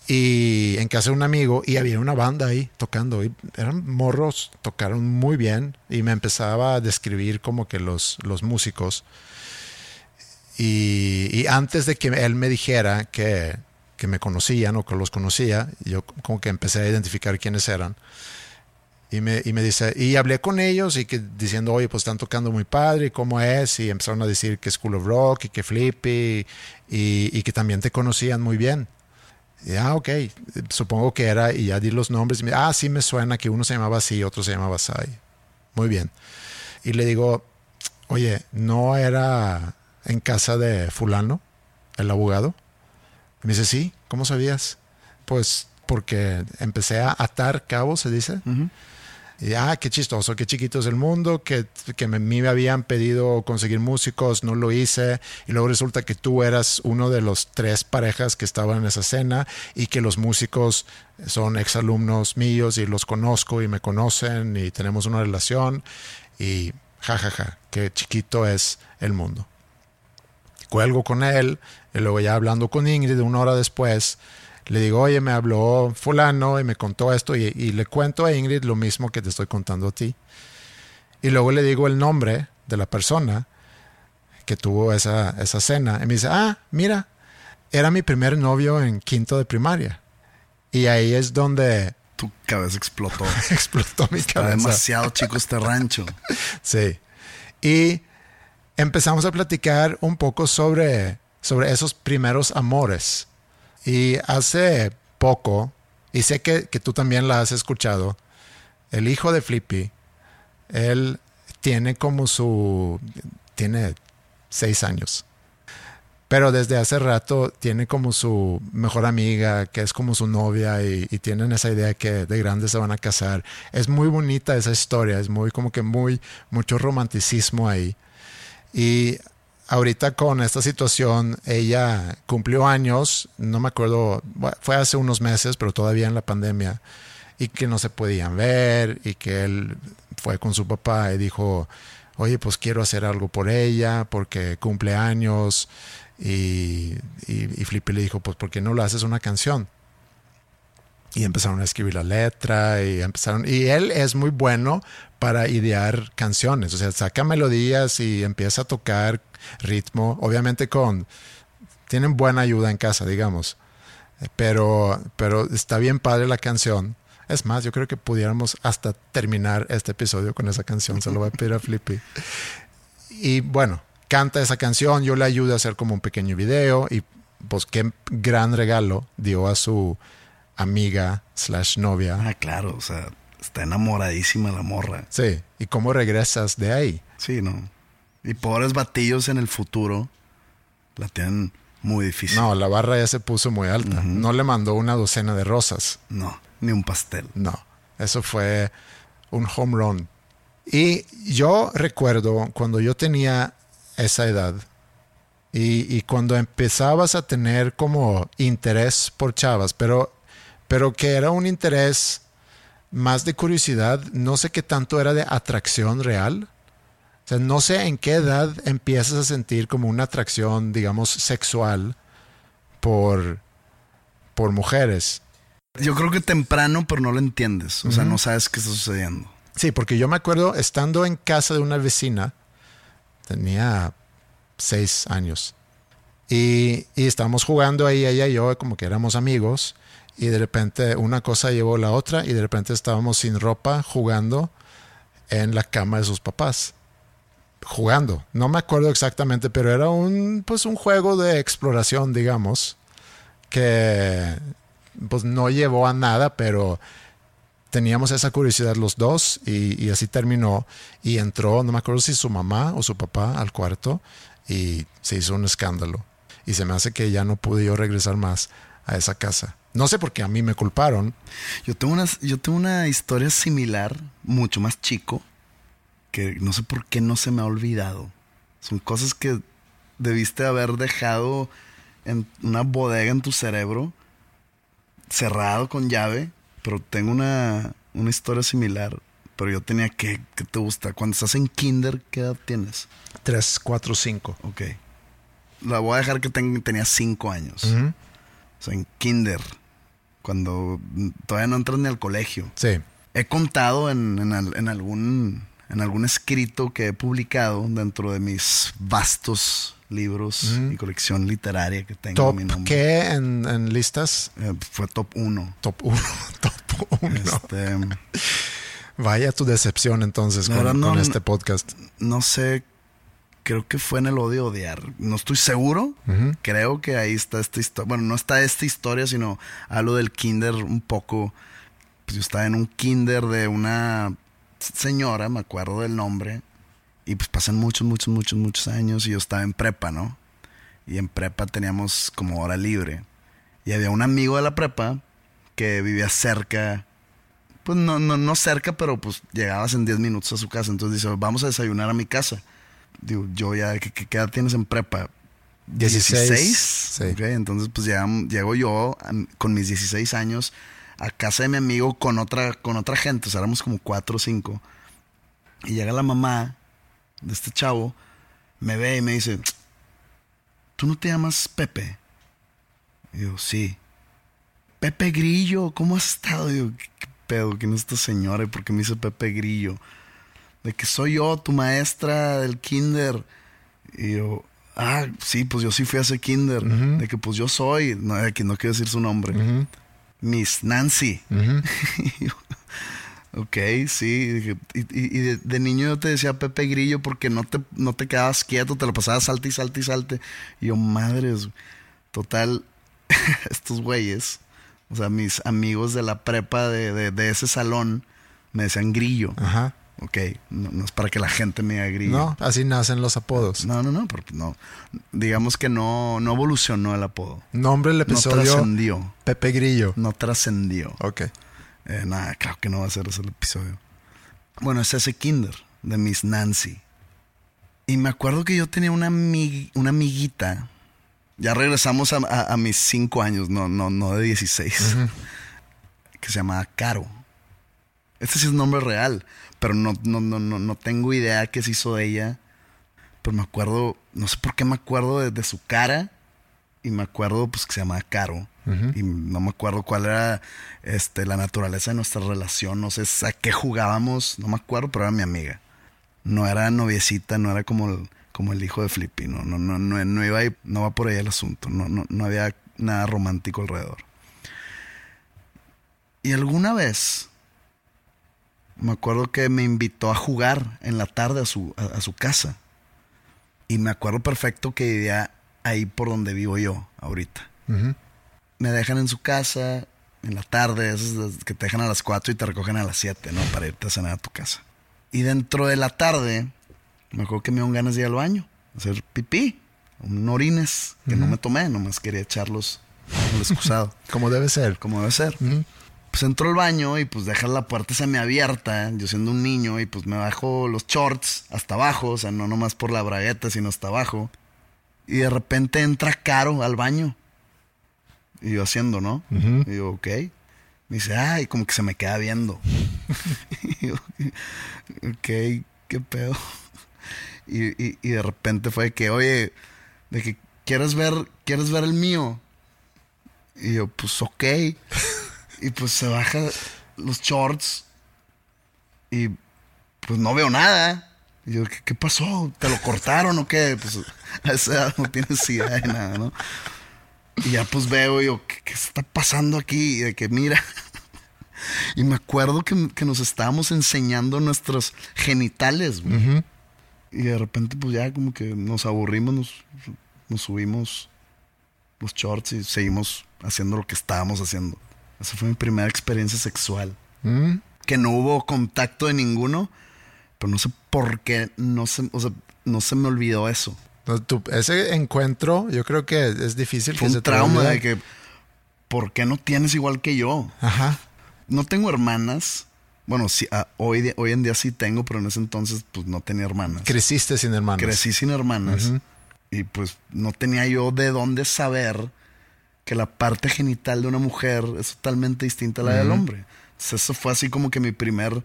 y en casa de un amigo y había una banda ahí tocando y eran morros tocaron muy bien y me empezaba a describir como que los, los músicos. Y, antes de que él me dijera que, que, me conocían o que los conocía yo como que empecé a identificar quiénes eran. Y me, y me dice y hablé con ellos y que diciendo oye pues están tocando muy padre y cómo es y empezaron a decir que School of Rock y que Flippy y, y que también te conocían muy bien ah, ok, supongo que era, y ya di los nombres, y me, ah, sí me suena que uno se llamaba así, otro se llamaba Sai. Muy bien. Y le digo, oye, ¿no era en casa de fulano? el abogado? me dice, sí, ¿cómo sabías? Pues porque empecé a atar cabos, se dice. Y ah, qué chistoso, qué chiquito es el mundo, que, que me, me habían pedido conseguir músicos, no lo hice, y luego resulta que tú eras uno de los tres parejas que estaban en esa cena y que los músicos son exalumnos míos y los conozco y me conocen y tenemos una relación y jajaja, ja, ja, qué chiquito es el mundo. Cuelgo con él y luego ya hablando con Ingrid una hora después, le digo, oye, me habló fulano y me contó esto y, le cuento a Ingrid lo mismo que te estoy contando a ti. Y luego le digo el nombre de la persona que tuvo esa, esa cena. Y me dice, ah, mira, era mi primer novio en quinto de primaria. Y ahí es donde... Tu cabeza explotó. <laughs> explotó mi Está cabeza. demasiado chico este rancho. <laughs> sí. Y empezamos a platicar un poco sobre, sobre esos primeros amores y hace poco, y sé que, tú también la has escuchado, el hijo de Flippy, él tiene como su... tiene seis años. Pero desde hace rato tiene como su mejor amiga, que es como su novia, y, y, tienen esa idea que de grandes se van a casar. Es muy bonita esa historia, es muy como que muy, mucho romanticismo ahí. Y ahorita con esta situación, ella cumplió años, no me acuerdo, fue hace unos meses, pero todavía en la pandemia, y que no se podían ver, y que él fue con su papá y dijo, oye, pues quiero hacer algo por ella, porque cumple años, y, y, Flippy le dijo, pues, ¿por qué no le haces una canción? y empezaron a escribir la letra y empezaron y él es muy bueno para idear canciones, o sea, saca melodías y empieza a tocar ritmo, obviamente con tienen buena ayuda en casa, digamos. Pero pero está bien padre la canción. Es más, yo creo que pudiéramos hasta terminar este episodio con esa canción, se lo voy a pedir a Flippy. Y bueno, canta esa canción, yo le ayudo a hacer como un pequeño video y pues qué gran regalo dio a su amiga slash novia. Ah, claro, o sea, está enamoradísima la morra. Sí, ¿y cómo regresas de ahí? Sí, no. Y pobres batillos en el futuro la tienen muy difícil. No, la barra ya se puso muy alta. No le mandó una docena de rosas. No, ni un pastel. No, eso fue un home run. Y yo recuerdo cuando yo tenía esa edad y, y cuando empezabas a tener como interés por chavas, pero pero que era un interés más de curiosidad, no sé qué tanto era de atracción real. O sea, no sé en qué edad empiezas a sentir como una atracción, digamos, sexual por, por mujeres. Yo creo que temprano, pero no lo entiendes. O sea, no sabes qué está sucediendo. Sí, porque yo me acuerdo estando en casa de una vecina, tenía seis años, y, y estábamos jugando ahí, ella y yo, como que éramos amigos, y de repente una cosa llevó la otra y de repente estábamos sin ropa jugando en la cama de sus papás. Jugando, no me acuerdo exactamente, pero era un pues un juego de exploración, digamos, que pues no llevó a nada, pero teníamos esa curiosidad los dos y, así terminó y entró, no me acuerdo si su mamá o su papá al cuarto y se hizo un escándalo y se me hace que ya no pude yo regresar más a esa casa. No sé por qué a mí me culparon. Yo tengo una, yo tengo una historia similar, mucho más chico, que no sé por qué no se me ha olvidado. Son cosas que debiste haber dejado en una bodega en tu cerebro, cerrado con llave, pero tengo una, una historia similar. Pero yo tenía que, ¿qué te gusta? Cuando estás en kinder, ¿qué edad tienes? 3, 4, 5. Ok. La voy a dejar que tenía 5 años. Uh -huh. O sea, en kinder cuando todavía no entras ni al colegio. Sí. He contado en, en, en, algún, en algún escrito que he publicado dentro de mis vastos libros mm. y colección literaria que tengo. ¿Top mi nombre. qué en, en listas? Eh, fue top 1. Top 1. <laughs> top 1. Este, Vaya tu decepción entonces con, no, con, este podcast. No sé creo que fue en el odio odiar. No estoy seguro. Uh -huh. Creo que ahí está esta historia. Bueno, no está esta historia, sino hablo del kinder un poco. Pues yo estaba en un kinder de una señora, me acuerdo del nombre. Y pues pasan muchos, muchos, muchos, muchos años y yo estaba en prepa, ¿no? y en prepa teníamos como hora libre. Y había un amigo de la prepa que vivía cerca, pues no, no, no cerca, pero pues llegabas en 10 minutos a su casa. Entonces dice, vamos a desayunar a mi casa. Digo, yo ya, ¿qué, qué edad tienes en prepa? 16. Sí. Ok, entonces pues llegam- llego yo a- con mis 16 años a casa de mi amigo con otra, con otra gente, o sea, éramos como cuatro o cinco. Y llega la mamá de este chavo, me ve y me dice, ¿tú no te llamas Pepe? Y yo, sí. Pepe Grillo, ¿cómo has estado? Y yo, ¿qué, pedo? ¿Quién es esta señora? ¿Y por qué me dice Pepe Grillo? De que soy yo, tu maestra del kinder. Y yo, ah, sí, pues yo sí fui a ese kinder. De que pues yo soy, no, de que no quiero decir su nombre. Miss Nancy. Y yo, <laughs> ok, sí. Y y- y de, de niño yo te decía Pepe Grillo porque no te, no te quedabas quieto, te lo pasabas salte y salte y salte. Y yo, madres, total, <laughs> estos güeyes, o sea, mis amigos de la prepa de, de- de ese salón, me decían Grillo. Ajá. Ok, no, no es para que la gente me diga Grillo. No, así nacen los apodos. No, no, no, pero no. Digamos que no, no evolucionó el apodo. Nombre del No episodio trascendió. Pepe Grillo. No trascendió. Ok. Eh, nada, claro que no va a ser ese el episodio. Bueno, es ese Kinder de Miss Nancy. Y me acuerdo que yo tenía una, amig- una amiguita. Ya regresamos a, a- a mis cinco años, no, no, no de 16. Que se llamaba Caro. Este sí es nombre real, pero no, no, no, no, no tengo idea qué se hizo de ella. Pero me acuerdo, no sé por qué me acuerdo de, de su cara. Y me acuerdo pues que se llamaba Caro. Y no me acuerdo cuál era este, la naturaleza de nuestra relación. No sé a qué jugábamos. No me acuerdo, pero era mi amiga. No era noviecita, no era como el, como el hijo de Flippy. No, no, no, no, no iba no va por ahí el asunto. No, no, no había nada romántico alrededor. Y alguna vez me acuerdo que me invitó a jugar en la tarde a su, a, a su casa. Y me acuerdo perfecto que vivía ahí por donde vivo yo ahorita. Me dejan en su casa en la tarde, esas que te dejan a las 4 y te recogen a las 7, ¿no? Para irte a cenar a tu casa. Y dentro de la tarde, me acuerdo que me dieron ganas de ir al baño, hacer pipí, un orines, que no me tomé, nomás quería echarlos al excusado <laughs> Como debe ser. como debe ser. Pues entro al baño y pues dejas la puerta semiabierta, yo siendo un niño, y pues me bajo los shorts hasta abajo, o sea, no nomás por la bragueta, sino hasta abajo. Y de repente entra Caro al baño. Y yo haciendo, ¿no? Y yo, ok. Me dice, ay, como que se me queda viendo. <laughs> y yo, ok, qué pedo. Y, y- y de repente fue que, oye, de que, ¿quieres ver, ¿quieres ver el mío? Y yo, pues ok. Y pues se baja los shorts. Y pues no veo nada. Y yo, ¿qué, qué pasó? ¿Te lo cortaron o qué? Pues a esa edad no tienes idea de nada, ¿no? Y ya pues veo y yo, ¿qué, qué está pasando aquí? Y de que mira. Y me acuerdo que, que nos estábamos enseñando nuestros genitales, güey. Y de repente, pues ya como que nos aburrimos, nos, nos subimos los shorts y seguimos haciendo lo que estábamos haciendo. Esa fue mi primera experiencia sexual. Mm. Que no hubo contacto de ninguno, pero no sé por qué no se, o sea, no se me olvidó eso. No, ese encuentro, yo creo que es difícil Fue que un trauma de que, ¿por qué no tienes igual que yo? Ajá. No tengo hermanas. Bueno, sí, ah, hoy, hoy en día sí tengo, pero en ese entonces pues no tenía hermanas. Creciste sin hermanos. Crecí sin hermanas. Y pues no tenía yo de dónde saber que la parte genital de una mujer es totalmente distinta a la del hombre. Entonces, eso fue así como que mi primer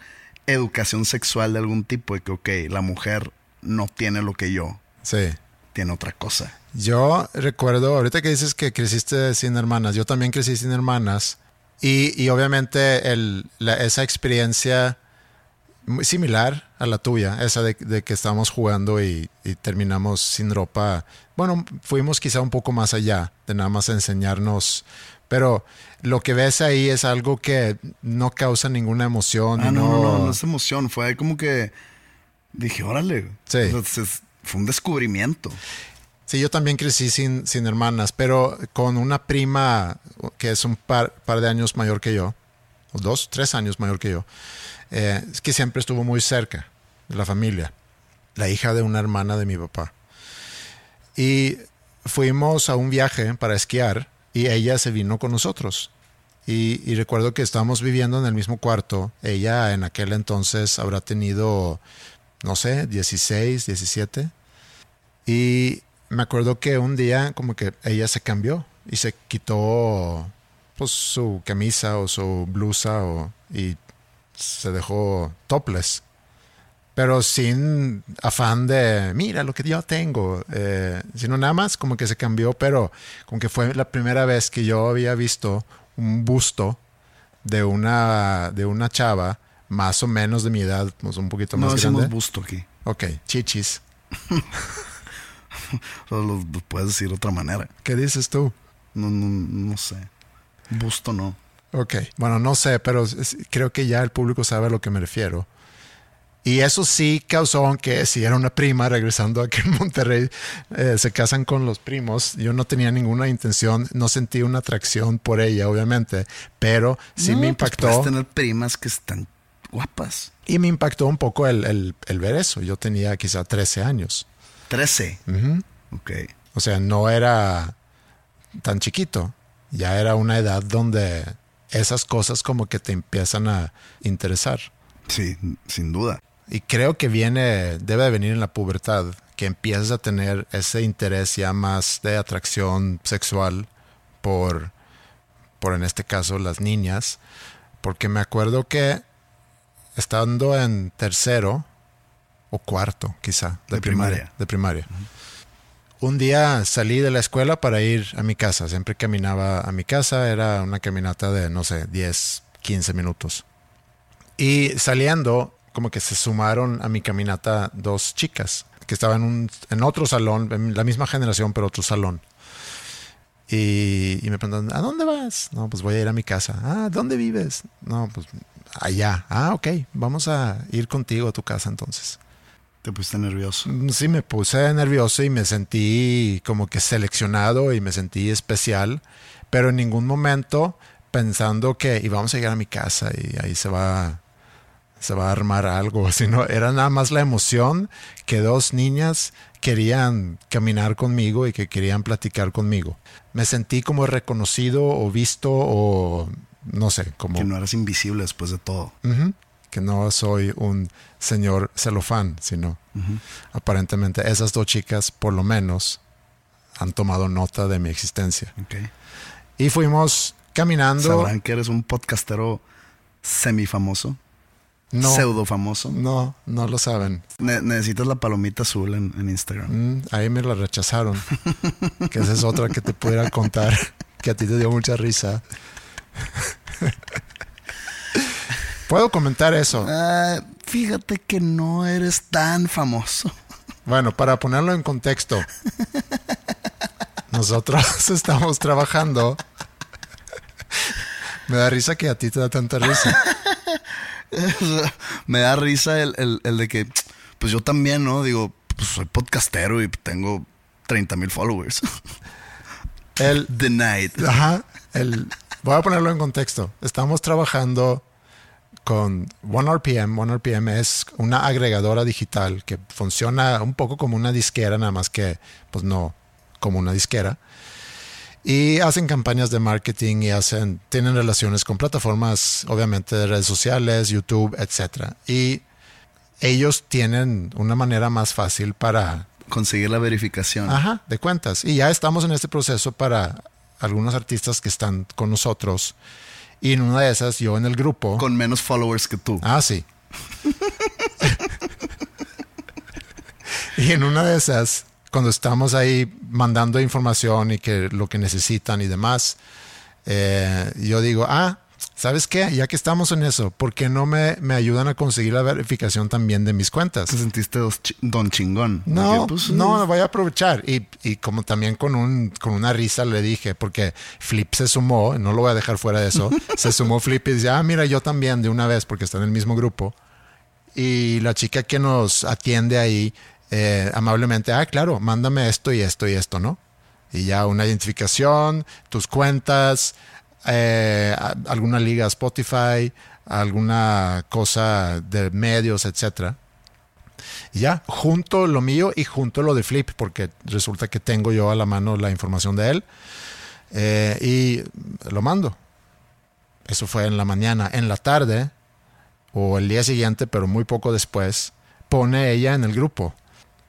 educación sexual de algún tipo. De que, ok, la mujer no tiene lo que yo, Sí. tiene otra cosa. Yo recuerdo, ahorita que dices que creciste sin hermanas, yo también crecí sin hermanas. Y, y obviamente el, la- esa experiencia similar a la tuya, esa de, de que estábamos jugando y, y terminamos sin ropa. Bueno, fuimos quizá un poco más allá de nada más enseñarnos. Pero lo que ves ahí es algo que no causa ninguna emoción. Ah, y no, no, no, no es emoción. Fue como que dije, órale. Sí. Se- fue un descubrimiento. Sí, yo también crecí sin, sin hermanas, pero con una prima que es un par, par de años mayor que yo, o dos, tres años mayor que yo, eh, que siempre estuvo muy cerca de la familia, la hija de una hermana de mi papá. Y fuimos a un viaje para esquiar y ella se vino con nosotros. Y, y recuerdo que estábamos viviendo en el mismo cuarto. Ella en aquel entonces habrá tenido, no sé, 16, 17. Y me acuerdo que un día como que ella se cambió y se quitó pues su camisa o su blusa o, y se dejó topless. Pero sin afán de, mira lo que yo tengo, eh, sino nada más como que se cambió, pero como que fue la primera vez que yo había visto un busto de una, de una chava más o menos de mi edad, pues un poquito No más decimos grande. busto aquí. Ok, chichis. <laughs> Lo puedes decir de otra manera. ¿Qué dices tú? No, no, no sé. Busto no. Ok, bueno, no sé, pero creo que ya el público sabe a lo que me refiero. Y eso sí causó, aunque si era una prima regresando aquí en Monterrey, eh, se casan con los primos. Yo no tenía ninguna intención, no sentí una atracción por ella, obviamente, pero sí No, me pues impactó. puedes tener primas que están guapas. y me impactó un poco el, el- el ver eso. Yo tenía quizá 13 años. 13. Ujú. Ok. O sea, no era tan chiquito. Ya era una edad donde esas cosas como que te empiezan a interesar. Sí, sin duda. Y creo que viene, debe de venir en la pubertad, que empiezas a tener ese interés ya más de atracción sexual por, por en este caso las niñas. Porque me acuerdo que estando en tercero o cuarto, quizá, de, De primaria, primaria. de primaria. Un día salí de la escuela para ir a mi casa. Siempre caminaba a mi casa. Era una caminata de, no sé, 10, 15 minutos. Y saliendo, como que se sumaron a mi caminata dos chicas que estaban en, otro salón, en la misma generación, pero otro salón. Y, y me preguntan, ¿a dónde vas? No, pues voy a ir a mi casa. Ah, ¿dónde vives? No, pues allá. Ah, ok, vamos a ir contigo a tu casa entonces. Te pusiste nervioso. Sí, me puse nervioso y me sentí como que seleccionado y me sentí especial, pero en ningún momento pensando que íbamos a llegar a mi casa y ahí se va, se va a armar algo, <laughs> sino era nada más la emoción que dos niñas querían caminar conmigo y que querían platicar conmigo. Me sentí como reconocido o visto o no sé, como Que no eras invisible después de todo. Ujú. Que no soy un señor celofán, sino aparentemente esas dos chicas por lo menos han tomado nota de mi existencia. Y fuimos caminando. Sabrán que eres un podcastero semifamoso, No, pseudo famoso. no, no lo saben. Ne- necesitas la palomita azul en, en Instagram. Mm, ahí me la rechazaron. que esa es otra que te pudiera contar, que a ti te dio mucha risa. <laughs> Puedo comentar eso. Ah, fíjate que no eres tan famoso. Bueno, para ponerlo en contexto, nosotros <laughs> estamos trabajando. Me da risa que a ti te da tanta risa. <laughs> Me da risa el, el- el de que, pues yo también, ¿no? Digo, pues soy podcastero y tengo 30 mil followers. El, <laughs> Denied. ajá, el, voy a ponerlo en contexto. Estamos trabajando con OneRPM. OneRPM es una agregadora digital que funciona un poco como una disquera, nada más que, pues no como una disquera. Y hacen campañas de marketing y hacen, tienen relaciones con plataformas, obviamente, de redes sociales, YouTube, etc. Y ellos tienen una manera más fácil para Conseguir la verificación. Ajá, de cuentas. Y ya estamos en este proceso para algunos artistas que están con nosotros. Y en una de esas, yo en el grupo. Con menos followers que tú. Ah, sí. y en una de esas, cuando estamos ahí mandando información y que lo que necesitan y demás, eh, yo digo, ah, ¿sabes qué? Ya que estamos en eso, ¿por qué no me, me ayudan a conseguir la verificación también de mis cuentas? Te sentiste don chingón. No, pues, no, voy a aprovechar. Y, y como también con, un, con una risa le dije, porque Flip se sumó, no lo voy a dejar fuera de eso, <laughs> se sumó Flip y dice, ah, mira, yo también de una vez, porque está en el mismo grupo. Y la chica que nos atiende ahí, eh, amablemente, ah, claro, mándame esto y esto y esto, ¿no? Y ya una identificación, tus cuentas, eh, alguna liga Spotify, alguna cosa de medios, etcétera. Ya, junto lo mío y junto lo de Flip, porque resulta que tengo yo a la mano la información de él. Eh, y lo mando. Eso fue en la mañana. En la tarde, o el día siguiente, pero muy poco después, pone ella en el grupo.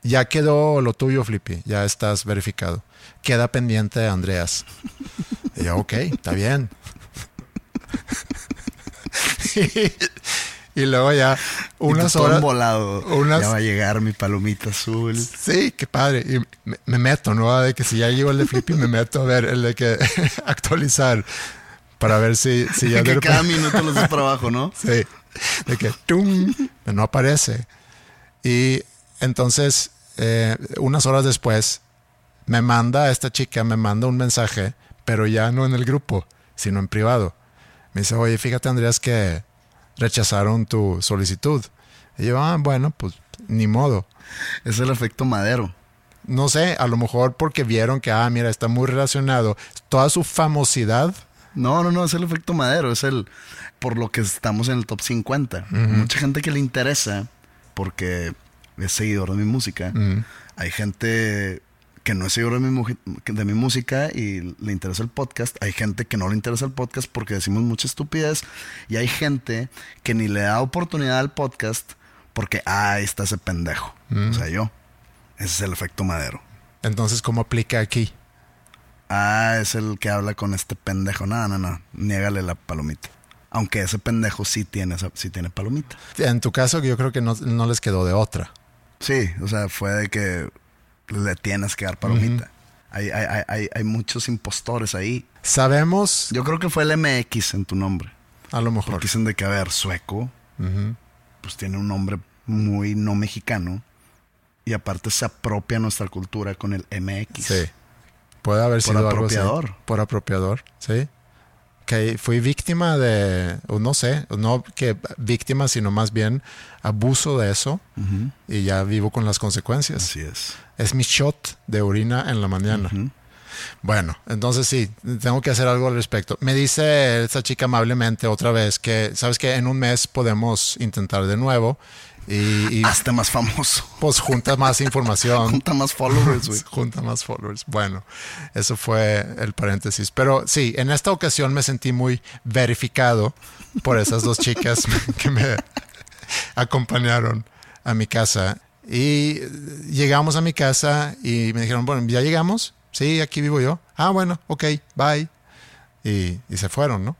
Ya quedó lo tuyo, Flippy. Ya estás verificado. Queda pendiente Andreas. Y yo, ok, está bien. y, luego ya unas y horas. volado. Unas, ya va a llegar mi palomita azul. Sí, qué padre. Y me, me, meto, ¿no? De que si ya llegó el de Flippy, me meto a ver el de que <laughs> actualizar para ver si, si ya que cada minuto lo haces para abajo, ¿no? <laughs> Sí. De que ¡tum! no aparece. Y entonces, eh, unas horas después, me manda esta chica, me manda un mensaje, pero ya no en el grupo, sino en privado. Me dice, oye, fíjate Andreas que rechazaron tu solicitud. Y yo, ah, bueno, pues ni modo. Es el efecto madero. No sé, a lo mejor porque vieron que, ah, mira, está muy relacionado. Toda su famosidad. No, no, no, es el efecto madero. Es el por lo que estamos en el top 50. Uh -huh. Mucha gente que le interesa porque es seguidor de mi música. Uh -huh. Hay gente que no es seguidor de mi, de mi, música y le interesa el podcast. Hay gente que no le interesa el podcast porque decimos mucha estupidez. Y hay gente que ni le da oportunidad al podcast porque, ah, ahí está ese pendejo. O sea, yo. Ese es el efecto madero. Entonces, ¿cómo aplica aquí? Ah, es el que habla con este pendejo. No, no, no. Niégale la palomita. Aunque ese pendejo sí tiene, sí tiene palomita. En tu caso, yo creo que no, no les quedó de otra. Sí, o sea, fue de que le tienes que dar palomita. Uh -huh. hay, hay, hay, hay, muchos impostores ahí. Sabemos. Yo creo que fue el MX en tu nombre. A lo mejor. Porque dicen de que, a ver, sueco, uh -huh. pues tiene un nombre muy no mexicano. Y aparte se apropia nuestra cultura con el MX. Sí. Puede haber por sido apropiador. algo así. Por apropiador, sí. Que fui víctima de, o no sé, no que víctima, sino más bien abuso de eso. Uh -huh. Y ya vivo con las consecuencias. Así es. Es mi shot de orina en la mañana. Uh -huh. Bueno, entonces sí, tengo que hacer algo al respecto. Me dice esta chica amablemente otra vez que, sabes que en un mes podemos intentar de nuevo. Y, y Hazte más famoso. Pues junta más información. <laughs> junta más followers, güey. <laughs> junta más followers. Bueno, eso fue el paréntesis. Pero sí, en esta ocasión me sentí muy verificado por esas dos chicas <laughs> que me acompañaron a mi casa. Y llegamos a mi casa y me dijeron, bueno, ¿ya llegamos? Sí, aquí vivo yo. Ah, bueno, ok, bye. Y, y se fueron, ¿no?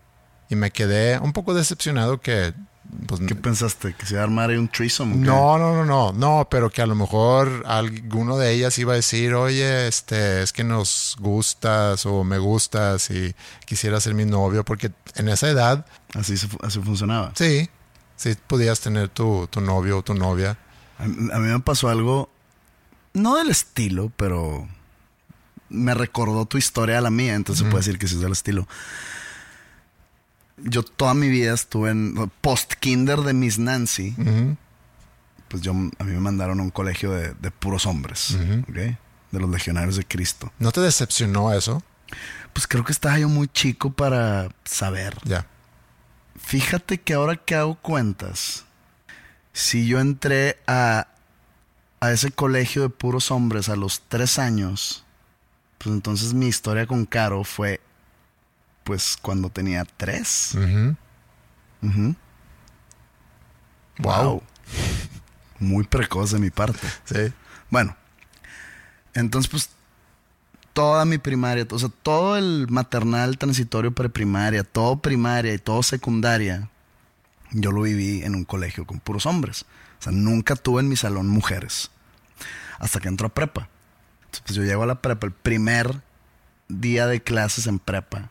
Y me quedé un poco decepcionado que pues, ¿Qué pensaste? ¿Que se iba a armar un threesome? No, no, no, no, no, pero que a lo mejor alguno de ellas iba a decir, oye, este, es que nos gustas o me gustas y quisiera ser mi novio, porque en esa edad... Así, así funcionaba. Sí, sí podías tener tu, tu novio o tu novia. A, mí me pasó algo, no del estilo, pero me recordó tu historia a la mía, entonces mm. se puede decir que sí es del estilo yo toda mi vida estuve en post kinder de Miss Nancy. Pues yo a mí me mandaron a un colegio de, de puros hombres, de los legionarios de Cristo. ¿No te decepcionó eso? Pues creo que estaba yo muy chico para saber. Ya. Yeah. Fíjate que ahora que hago cuentas, si yo entré a, a ese colegio de puros hombres a los tres años, pues entonces mi historia con Caro fue pues cuando tenía tres. Uh -huh. Uh -huh. wow. wow. Muy precoz de mi parte. Sí. Bueno, entonces pues toda mi primaria, o sea, todo el maternal transitorio preprimaria, todo primaria y todo secundaria, yo lo viví en un colegio con puros hombres. O sea, nunca tuve en mi salón mujeres. Hasta que entró a prepa. Entonces, pues yo llego a la prepa, el primer día de clases en prepa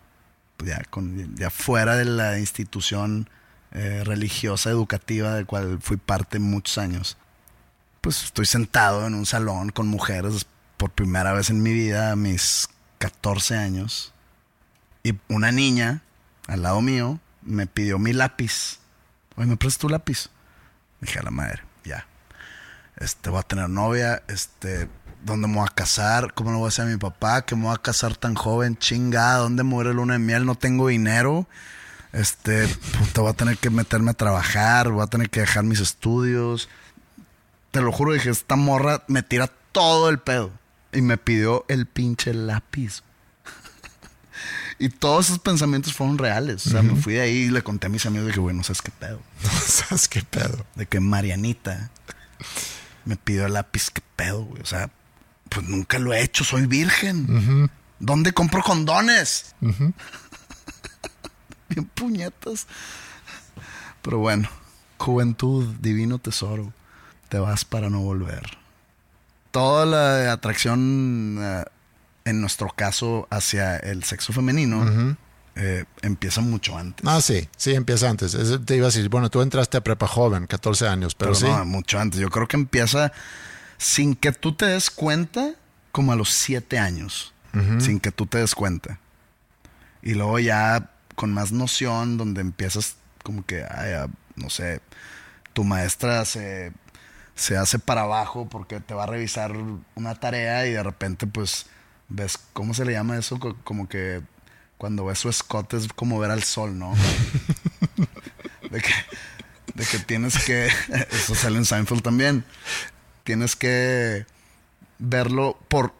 ya, con, ya fuera de la institución eh, religiosa educativa del cual fui parte muchos años, pues estoy sentado en un salón con mujeres por primera vez en mi vida a mis 14 años y una niña al lado mío me pidió mi lápiz. ¿Me prestas tu lápiz? Dije a la madre, ya. Este, voy a tener novia, este, ¿Dónde me voy a casar? ¿Cómo le voy a decir a mi papá que me voy a casar tan joven? Chingada, ¿dónde muere luna de miel? No tengo dinero. Este, puta, voy a tener que meterme a trabajar, voy a tener que dejar mis estudios. te lo juro, dije, esta morra me tira todo el pedo. Y me pidió el pinche lápiz. Y todos esos pensamientos fueron reales. O sea, me fui de ahí y le conté a mis amigos, dije, güey, no sabes qué pedo. <laughs> No sabes qué pedo. De que Marianita me pidió el lápiz, qué pedo, güey. O sea, pues nunca lo he hecho, soy virgen. ¿Dónde compro condones? <laughs> Bien puñetas. Pero bueno, juventud, divino tesoro. Te vas para no volver. Toda la atracción, eh, en nuestro caso, hacia el sexo femenino, eh, empieza mucho antes. Ah, sí, sí, empieza antes. Te iba a decir, bueno, tú entraste a prepa joven, 14 años, pero, Pero sí. no, mucho antes. Yo creo que empieza sin que tú te des cuenta, como a los siete años. Sin que tú te des cuenta. Y luego ya con más noción, donde empiezas como que, ay, ah, no sé, tu maestra se, se hace para abajo porque te va a revisar una tarea y de repente pues ves, ¿cómo se le llama eso? Co- Como que cuando ves su escote es como ver al sol, ¿no? de que, de que tienes que, <laughs> eso sale en Seinfeld también, tienes que verlo por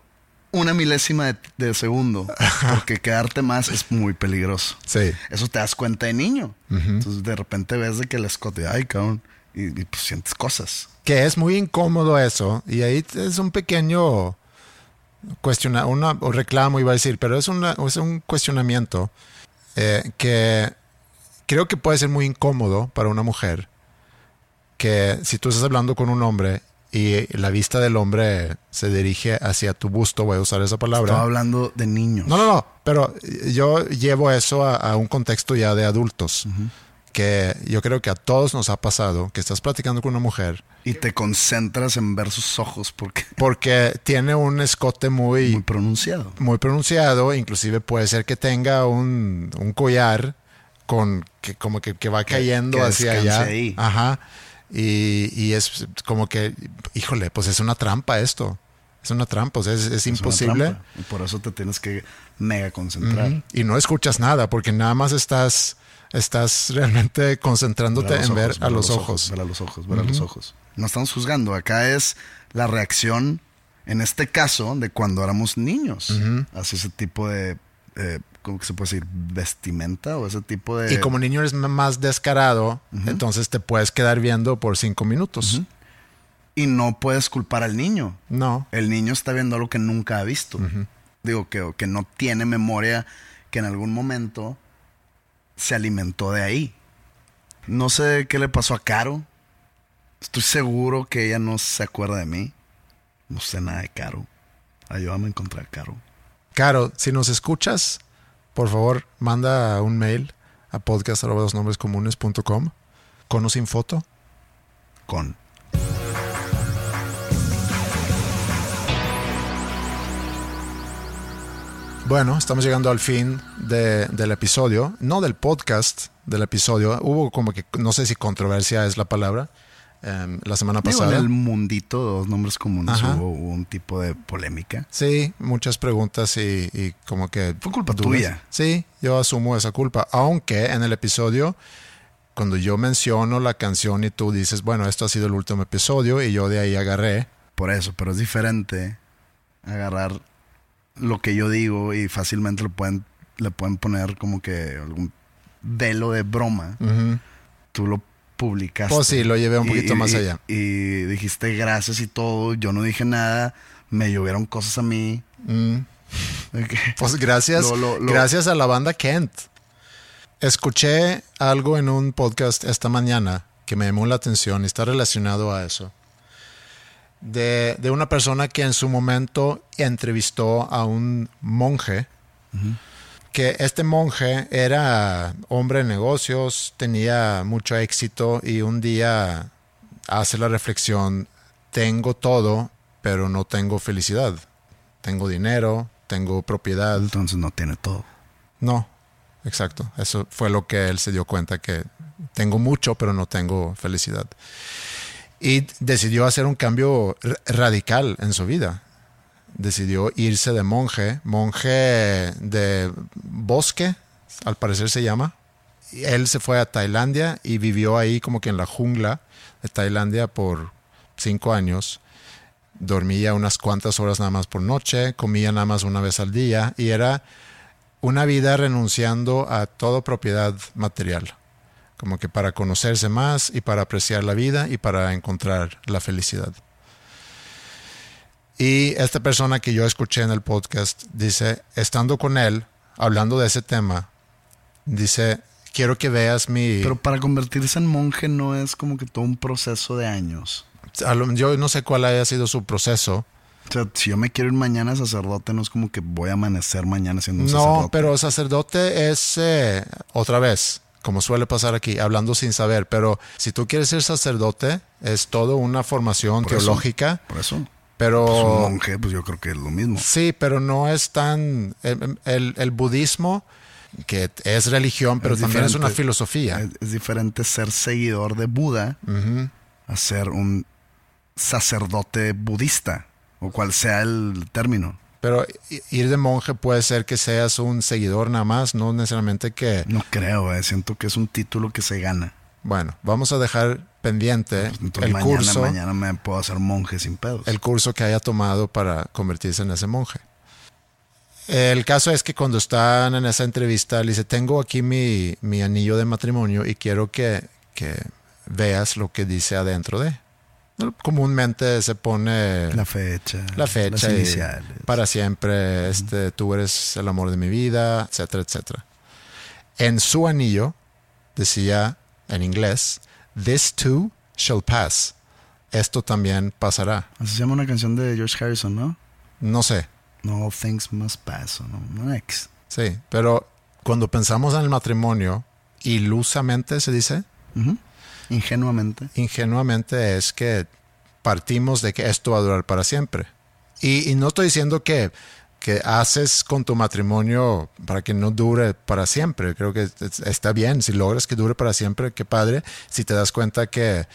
una milésima de, de segundo, porque quedarte más es muy peligroso. Sí. Eso te das cuenta de niño. Entonces de repente ves de que el escote, ay, cabrón, y, y, pues sientes cosas. Que es muy incómodo eso. Y ahí es un pequeño cuestiona, una, o reclamo, iba a decir, pero es, una, es un cuestionamiento eh, que creo que puede ser muy incómodo para una mujer. Que si tú estás hablando con un hombre y la vista del hombre se dirige hacia tu busto, voy a usar esa palabra. Estaba hablando de niños. No, no, no, pero yo llevo eso a, a un contexto ya de adultos. Que yo creo que a todos nos ha pasado que estás platicando con una mujer Y te concentras en ver sus ojos porque <laughs> porque tiene un escote muy, muy pronunciado. muy pronunciado, inclusive puede ser que tenga un, un collar con que como que, que va cayendo que hacia descanse allá. ahí. Ajá. Y, y es como que, híjole, pues es una trampa esto. Es una trampa, o sea, es, es Es imposible. Y por eso te tienes que mega concentrar. Ujú. Y no escuchas nada porque nada más estás, estás realmente concentrándote en ver a los ojos. Ver a los ojos, ver a los ojos. No estamos juzgando. Acá es la reacción, en este caso, de cuando éramos niños. Hacia ese tipo de, eh, ¿cómo que se puede decir? Vestimenta o ese tipo de... Y como niño eres más descarado, entonces te puedes quedar viendo por cinco minutos. Y no puedes culpar al niño. No. El niño está viendo algo que nunca ha visto. Digo, que, que no tiene memoria, que en algún momento se alimentó de ahí. No sé qué le pasó a Caro. Estoy seguro que ella no se acuerda de mí. No sé nada de Caro. Ayúdame a encontrar a Caro. Caro, si nos escuchas, por favor, manda un mail a podcast.com con o sin foto. Con. Bueno, estamos llegando al fin de- del episodio, no del podcast, del episodio. Hubo como que, no sé si controversia es la palabra, em, la semana Digo, pasada. en el mundito dos nombres comunes Ajá. hubo, hubo un tipo de polémica. Sí, muchas preguntas y, y como que... Fue culpa dudas. tuya. Sí, yo asumo esa culpa. Aunque en el episodio, cuando yo menciono la canción y tú dices, bueno, esto ha sido el último episodio y yo de ahí agarré. Por eso, pero es diferente agarrar lo que yo digo y fácilmente le pueden, le pueden poner como que algún velo de broma. Tú lo publicaste. Pues sí, lo llevé un poquito más y- allá. Y dijiste gracias y todo. Yo no dije nada. Me llovieron cosas a mí. Mm. <laughs> Pues gracias, Lo- lo- lo- gracias a la banda Kent. Escuché algo en un podcast esta mañana que me llamó la atención y está relacionado a eso. De, de una persona que en su momento entrevistó a un monje, que este monje era hombre de negocios, tenía mucho éxito y un día hace la reflexión, tengo todo, pero no tengo felicidad. Tengo dinero, tengo propiedad. Entonces no tiene todo. No, exacto. Eso fue lo que él se dio cuenta, que tengo mucho, pero no tengo felicidad. Y decidió hacer un cambio radical en su vida. Decidió irse de monje, monje de bosque, al parecer se llama. Él se fue a Tailandia y vivió ahí como que en la jungla de Tailandia por cinco años, dormía unas cuantas horas nada más por noche, comía nada más una vez al día y era una vida renunciando a toda propiedad material, como que para conocerse más y para apreciar la vida y para encontrar la felicidad. Y esta persona que yo escuché en el podcast dice, estando con él, hablando de ese tema, dice, quiero que veas mi... Pero para convertirse en monje no es como que todo un proceso de años. Yo no sé cuál haya sido su proceso. O sea, si yo me quiero ir mañana sacerdote, no es como que voy a amanecer mañana siendo un sacerdote. No, pero sacerdote es eh, otra vez, como suele pasar aquí, hablando sin saber. Pero si tú quieres ser sacerdote, es todo una formación Por eso, teológica. por eso. Pero Pues un monje, pues yo creo que es lo mismo. sí, pero no es tan el, el- el budismo que es religión, pero Es también es una filosofía. Es, es diferente ser seguidor de Buda a ser un sacerdote budista, o cual sea el término. Pero ir de monje puede ser que seas un seguidor nada más, no necesariamente que No creo, eh, siento que es un título que se gana. Bueno, vamos a dejar pendiente Pues Entonces el mañana, curso, mañana me puedo hacer monje sin pedos. el curso que haya tomado para convertirse en ese monje. El caso es que cuando están en esa entrevista, le dice, tengo aquí mi, mi anillo de matrimonio y quiero que, que veas lo que dice adentro de. Comúnmente se pone la fecha. la fecha Las iniciales. para siempre, este, tú eres el amor de mi vida, etcétera, etcétera. En su anillo decía en inglés, This too shall pass. Esto también pasará. Así se llama una canción de George Harrison, ¿no? No sé, No all things must pass, ¿o ¿no? No ex. sí, pero cuando pensamos en el matrimonio, ilusamente se dice. Ingenuamente. ingenuamente es que partimos de que esto va a durar para siempre. Y, no estoy diciendo que, que haces con tu matrimonio para que no dure para siempre. Creo que es- está bien. Si logras que dure para siempre, qué padre. Si te das cuenta que,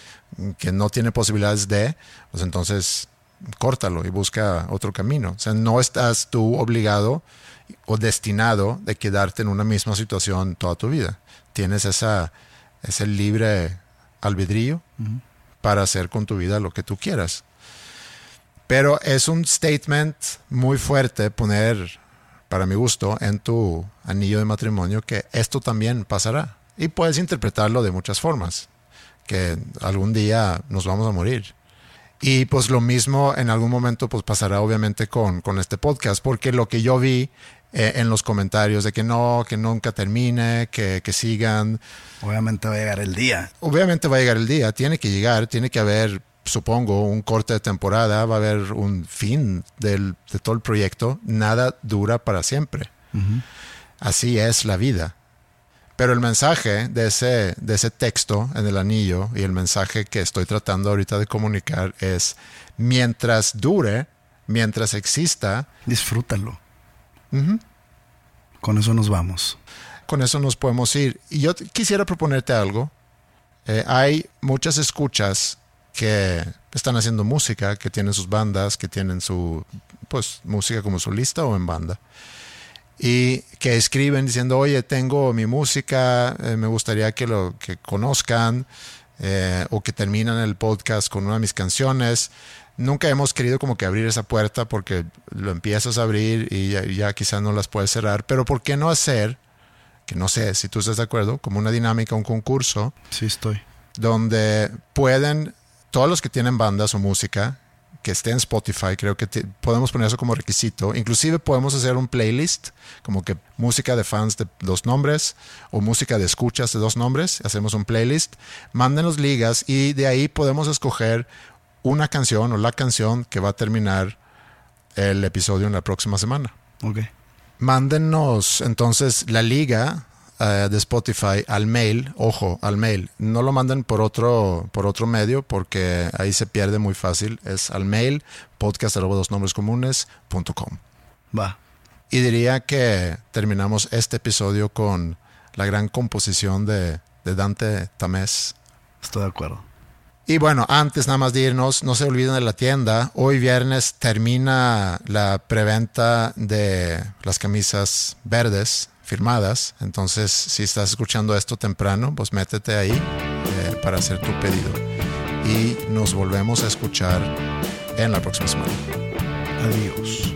que no tiene posibilidades de, pues entonces córtalo y busca otro camino. O sea, no estás tú obligado o destinado de quedarte en una misma situación toda tu vida. Tienes esa, ese libre albedrío para hacer con tu vida lo que tú quieras. Pero es un statement muy fuerte poner, para mi gusto, en tu anillo de matrimonio que esto también pasará. Y puedes interpretarlo de muchas formas, que algún día nos vamos a morir. Y pues lo mismo en algún momento pues pasará obviamente con, con este podcast, porque lo que yo vi eh, en los comentarios de que no, que nunca termine, que, que sigan, Obviamente va a llegar el día. obviamente va a llegar el día, tiene que llegar, tiene que haber, supongo, un corte de temporada, va a haber un fin del, de todo el proyecto, nada dura para siempre. Así es la vida. Pero el mensaje de ese, de ese texto en el anillo y el mensaje que estoy tratando ahorita de comunicar es, mientras dure, mientras exista, Disfrútalo. Con eso nos vamos. con eso nos podemos ir. Y yo quisiera proponerte algo. Eh, hay muchas escuchas que están haciendo música, que tienen sus bandas, que tienen su pues música como solista o en banda. Y que escriben diciendo, oye, tengo mi música, eh, me gustaría que lo que conozcan, eh, o que terminan el podcast con una de mis canciones. Nunca hemos querido como que abrir esa puerta porque lo empiezas a abrir y ya, ya quizás no las puedes cerrar. Pero ¿por qué no hacer, que no sé si tú estás de acuerdo, como una dinámica, un concurso, Sí, estoy. donde pueden, todos los que tienen bandas o música, que esté en Spotify, creo que te- podemos poner eso como requisito. Inclusive podemos hacer un playlist, como que música de fans de dos nombres o música de escuchas de dos nombres. Hacemos un playlist, mándenos ligas y de ahí podemos escoger una canción o la canción que va a terminar el episodio en la próxima semana. Ok. Mándenos entonces la liga eh, de Spotify al mail, ojo, al mail. No lo manden por otro, por otro medio porque ahí se pierde muy fácil. Es al mail podcast arroba dos nombres comunes punto com. Va. Y diría que terminamos este episodio con la gran composición de, de Dante Tamés. Estoy de acuerdo. Y bueno, antes nada más de irnos, no se olviden de la tienda. Hoy viernes termina la preventa de las camisas verdes firmadas. Entonces, si estás escuchando esto temprano, pues métete ahí eh, para hacer tu pedido. y nos volvemos a escuchar en la próxima semana. Adiós.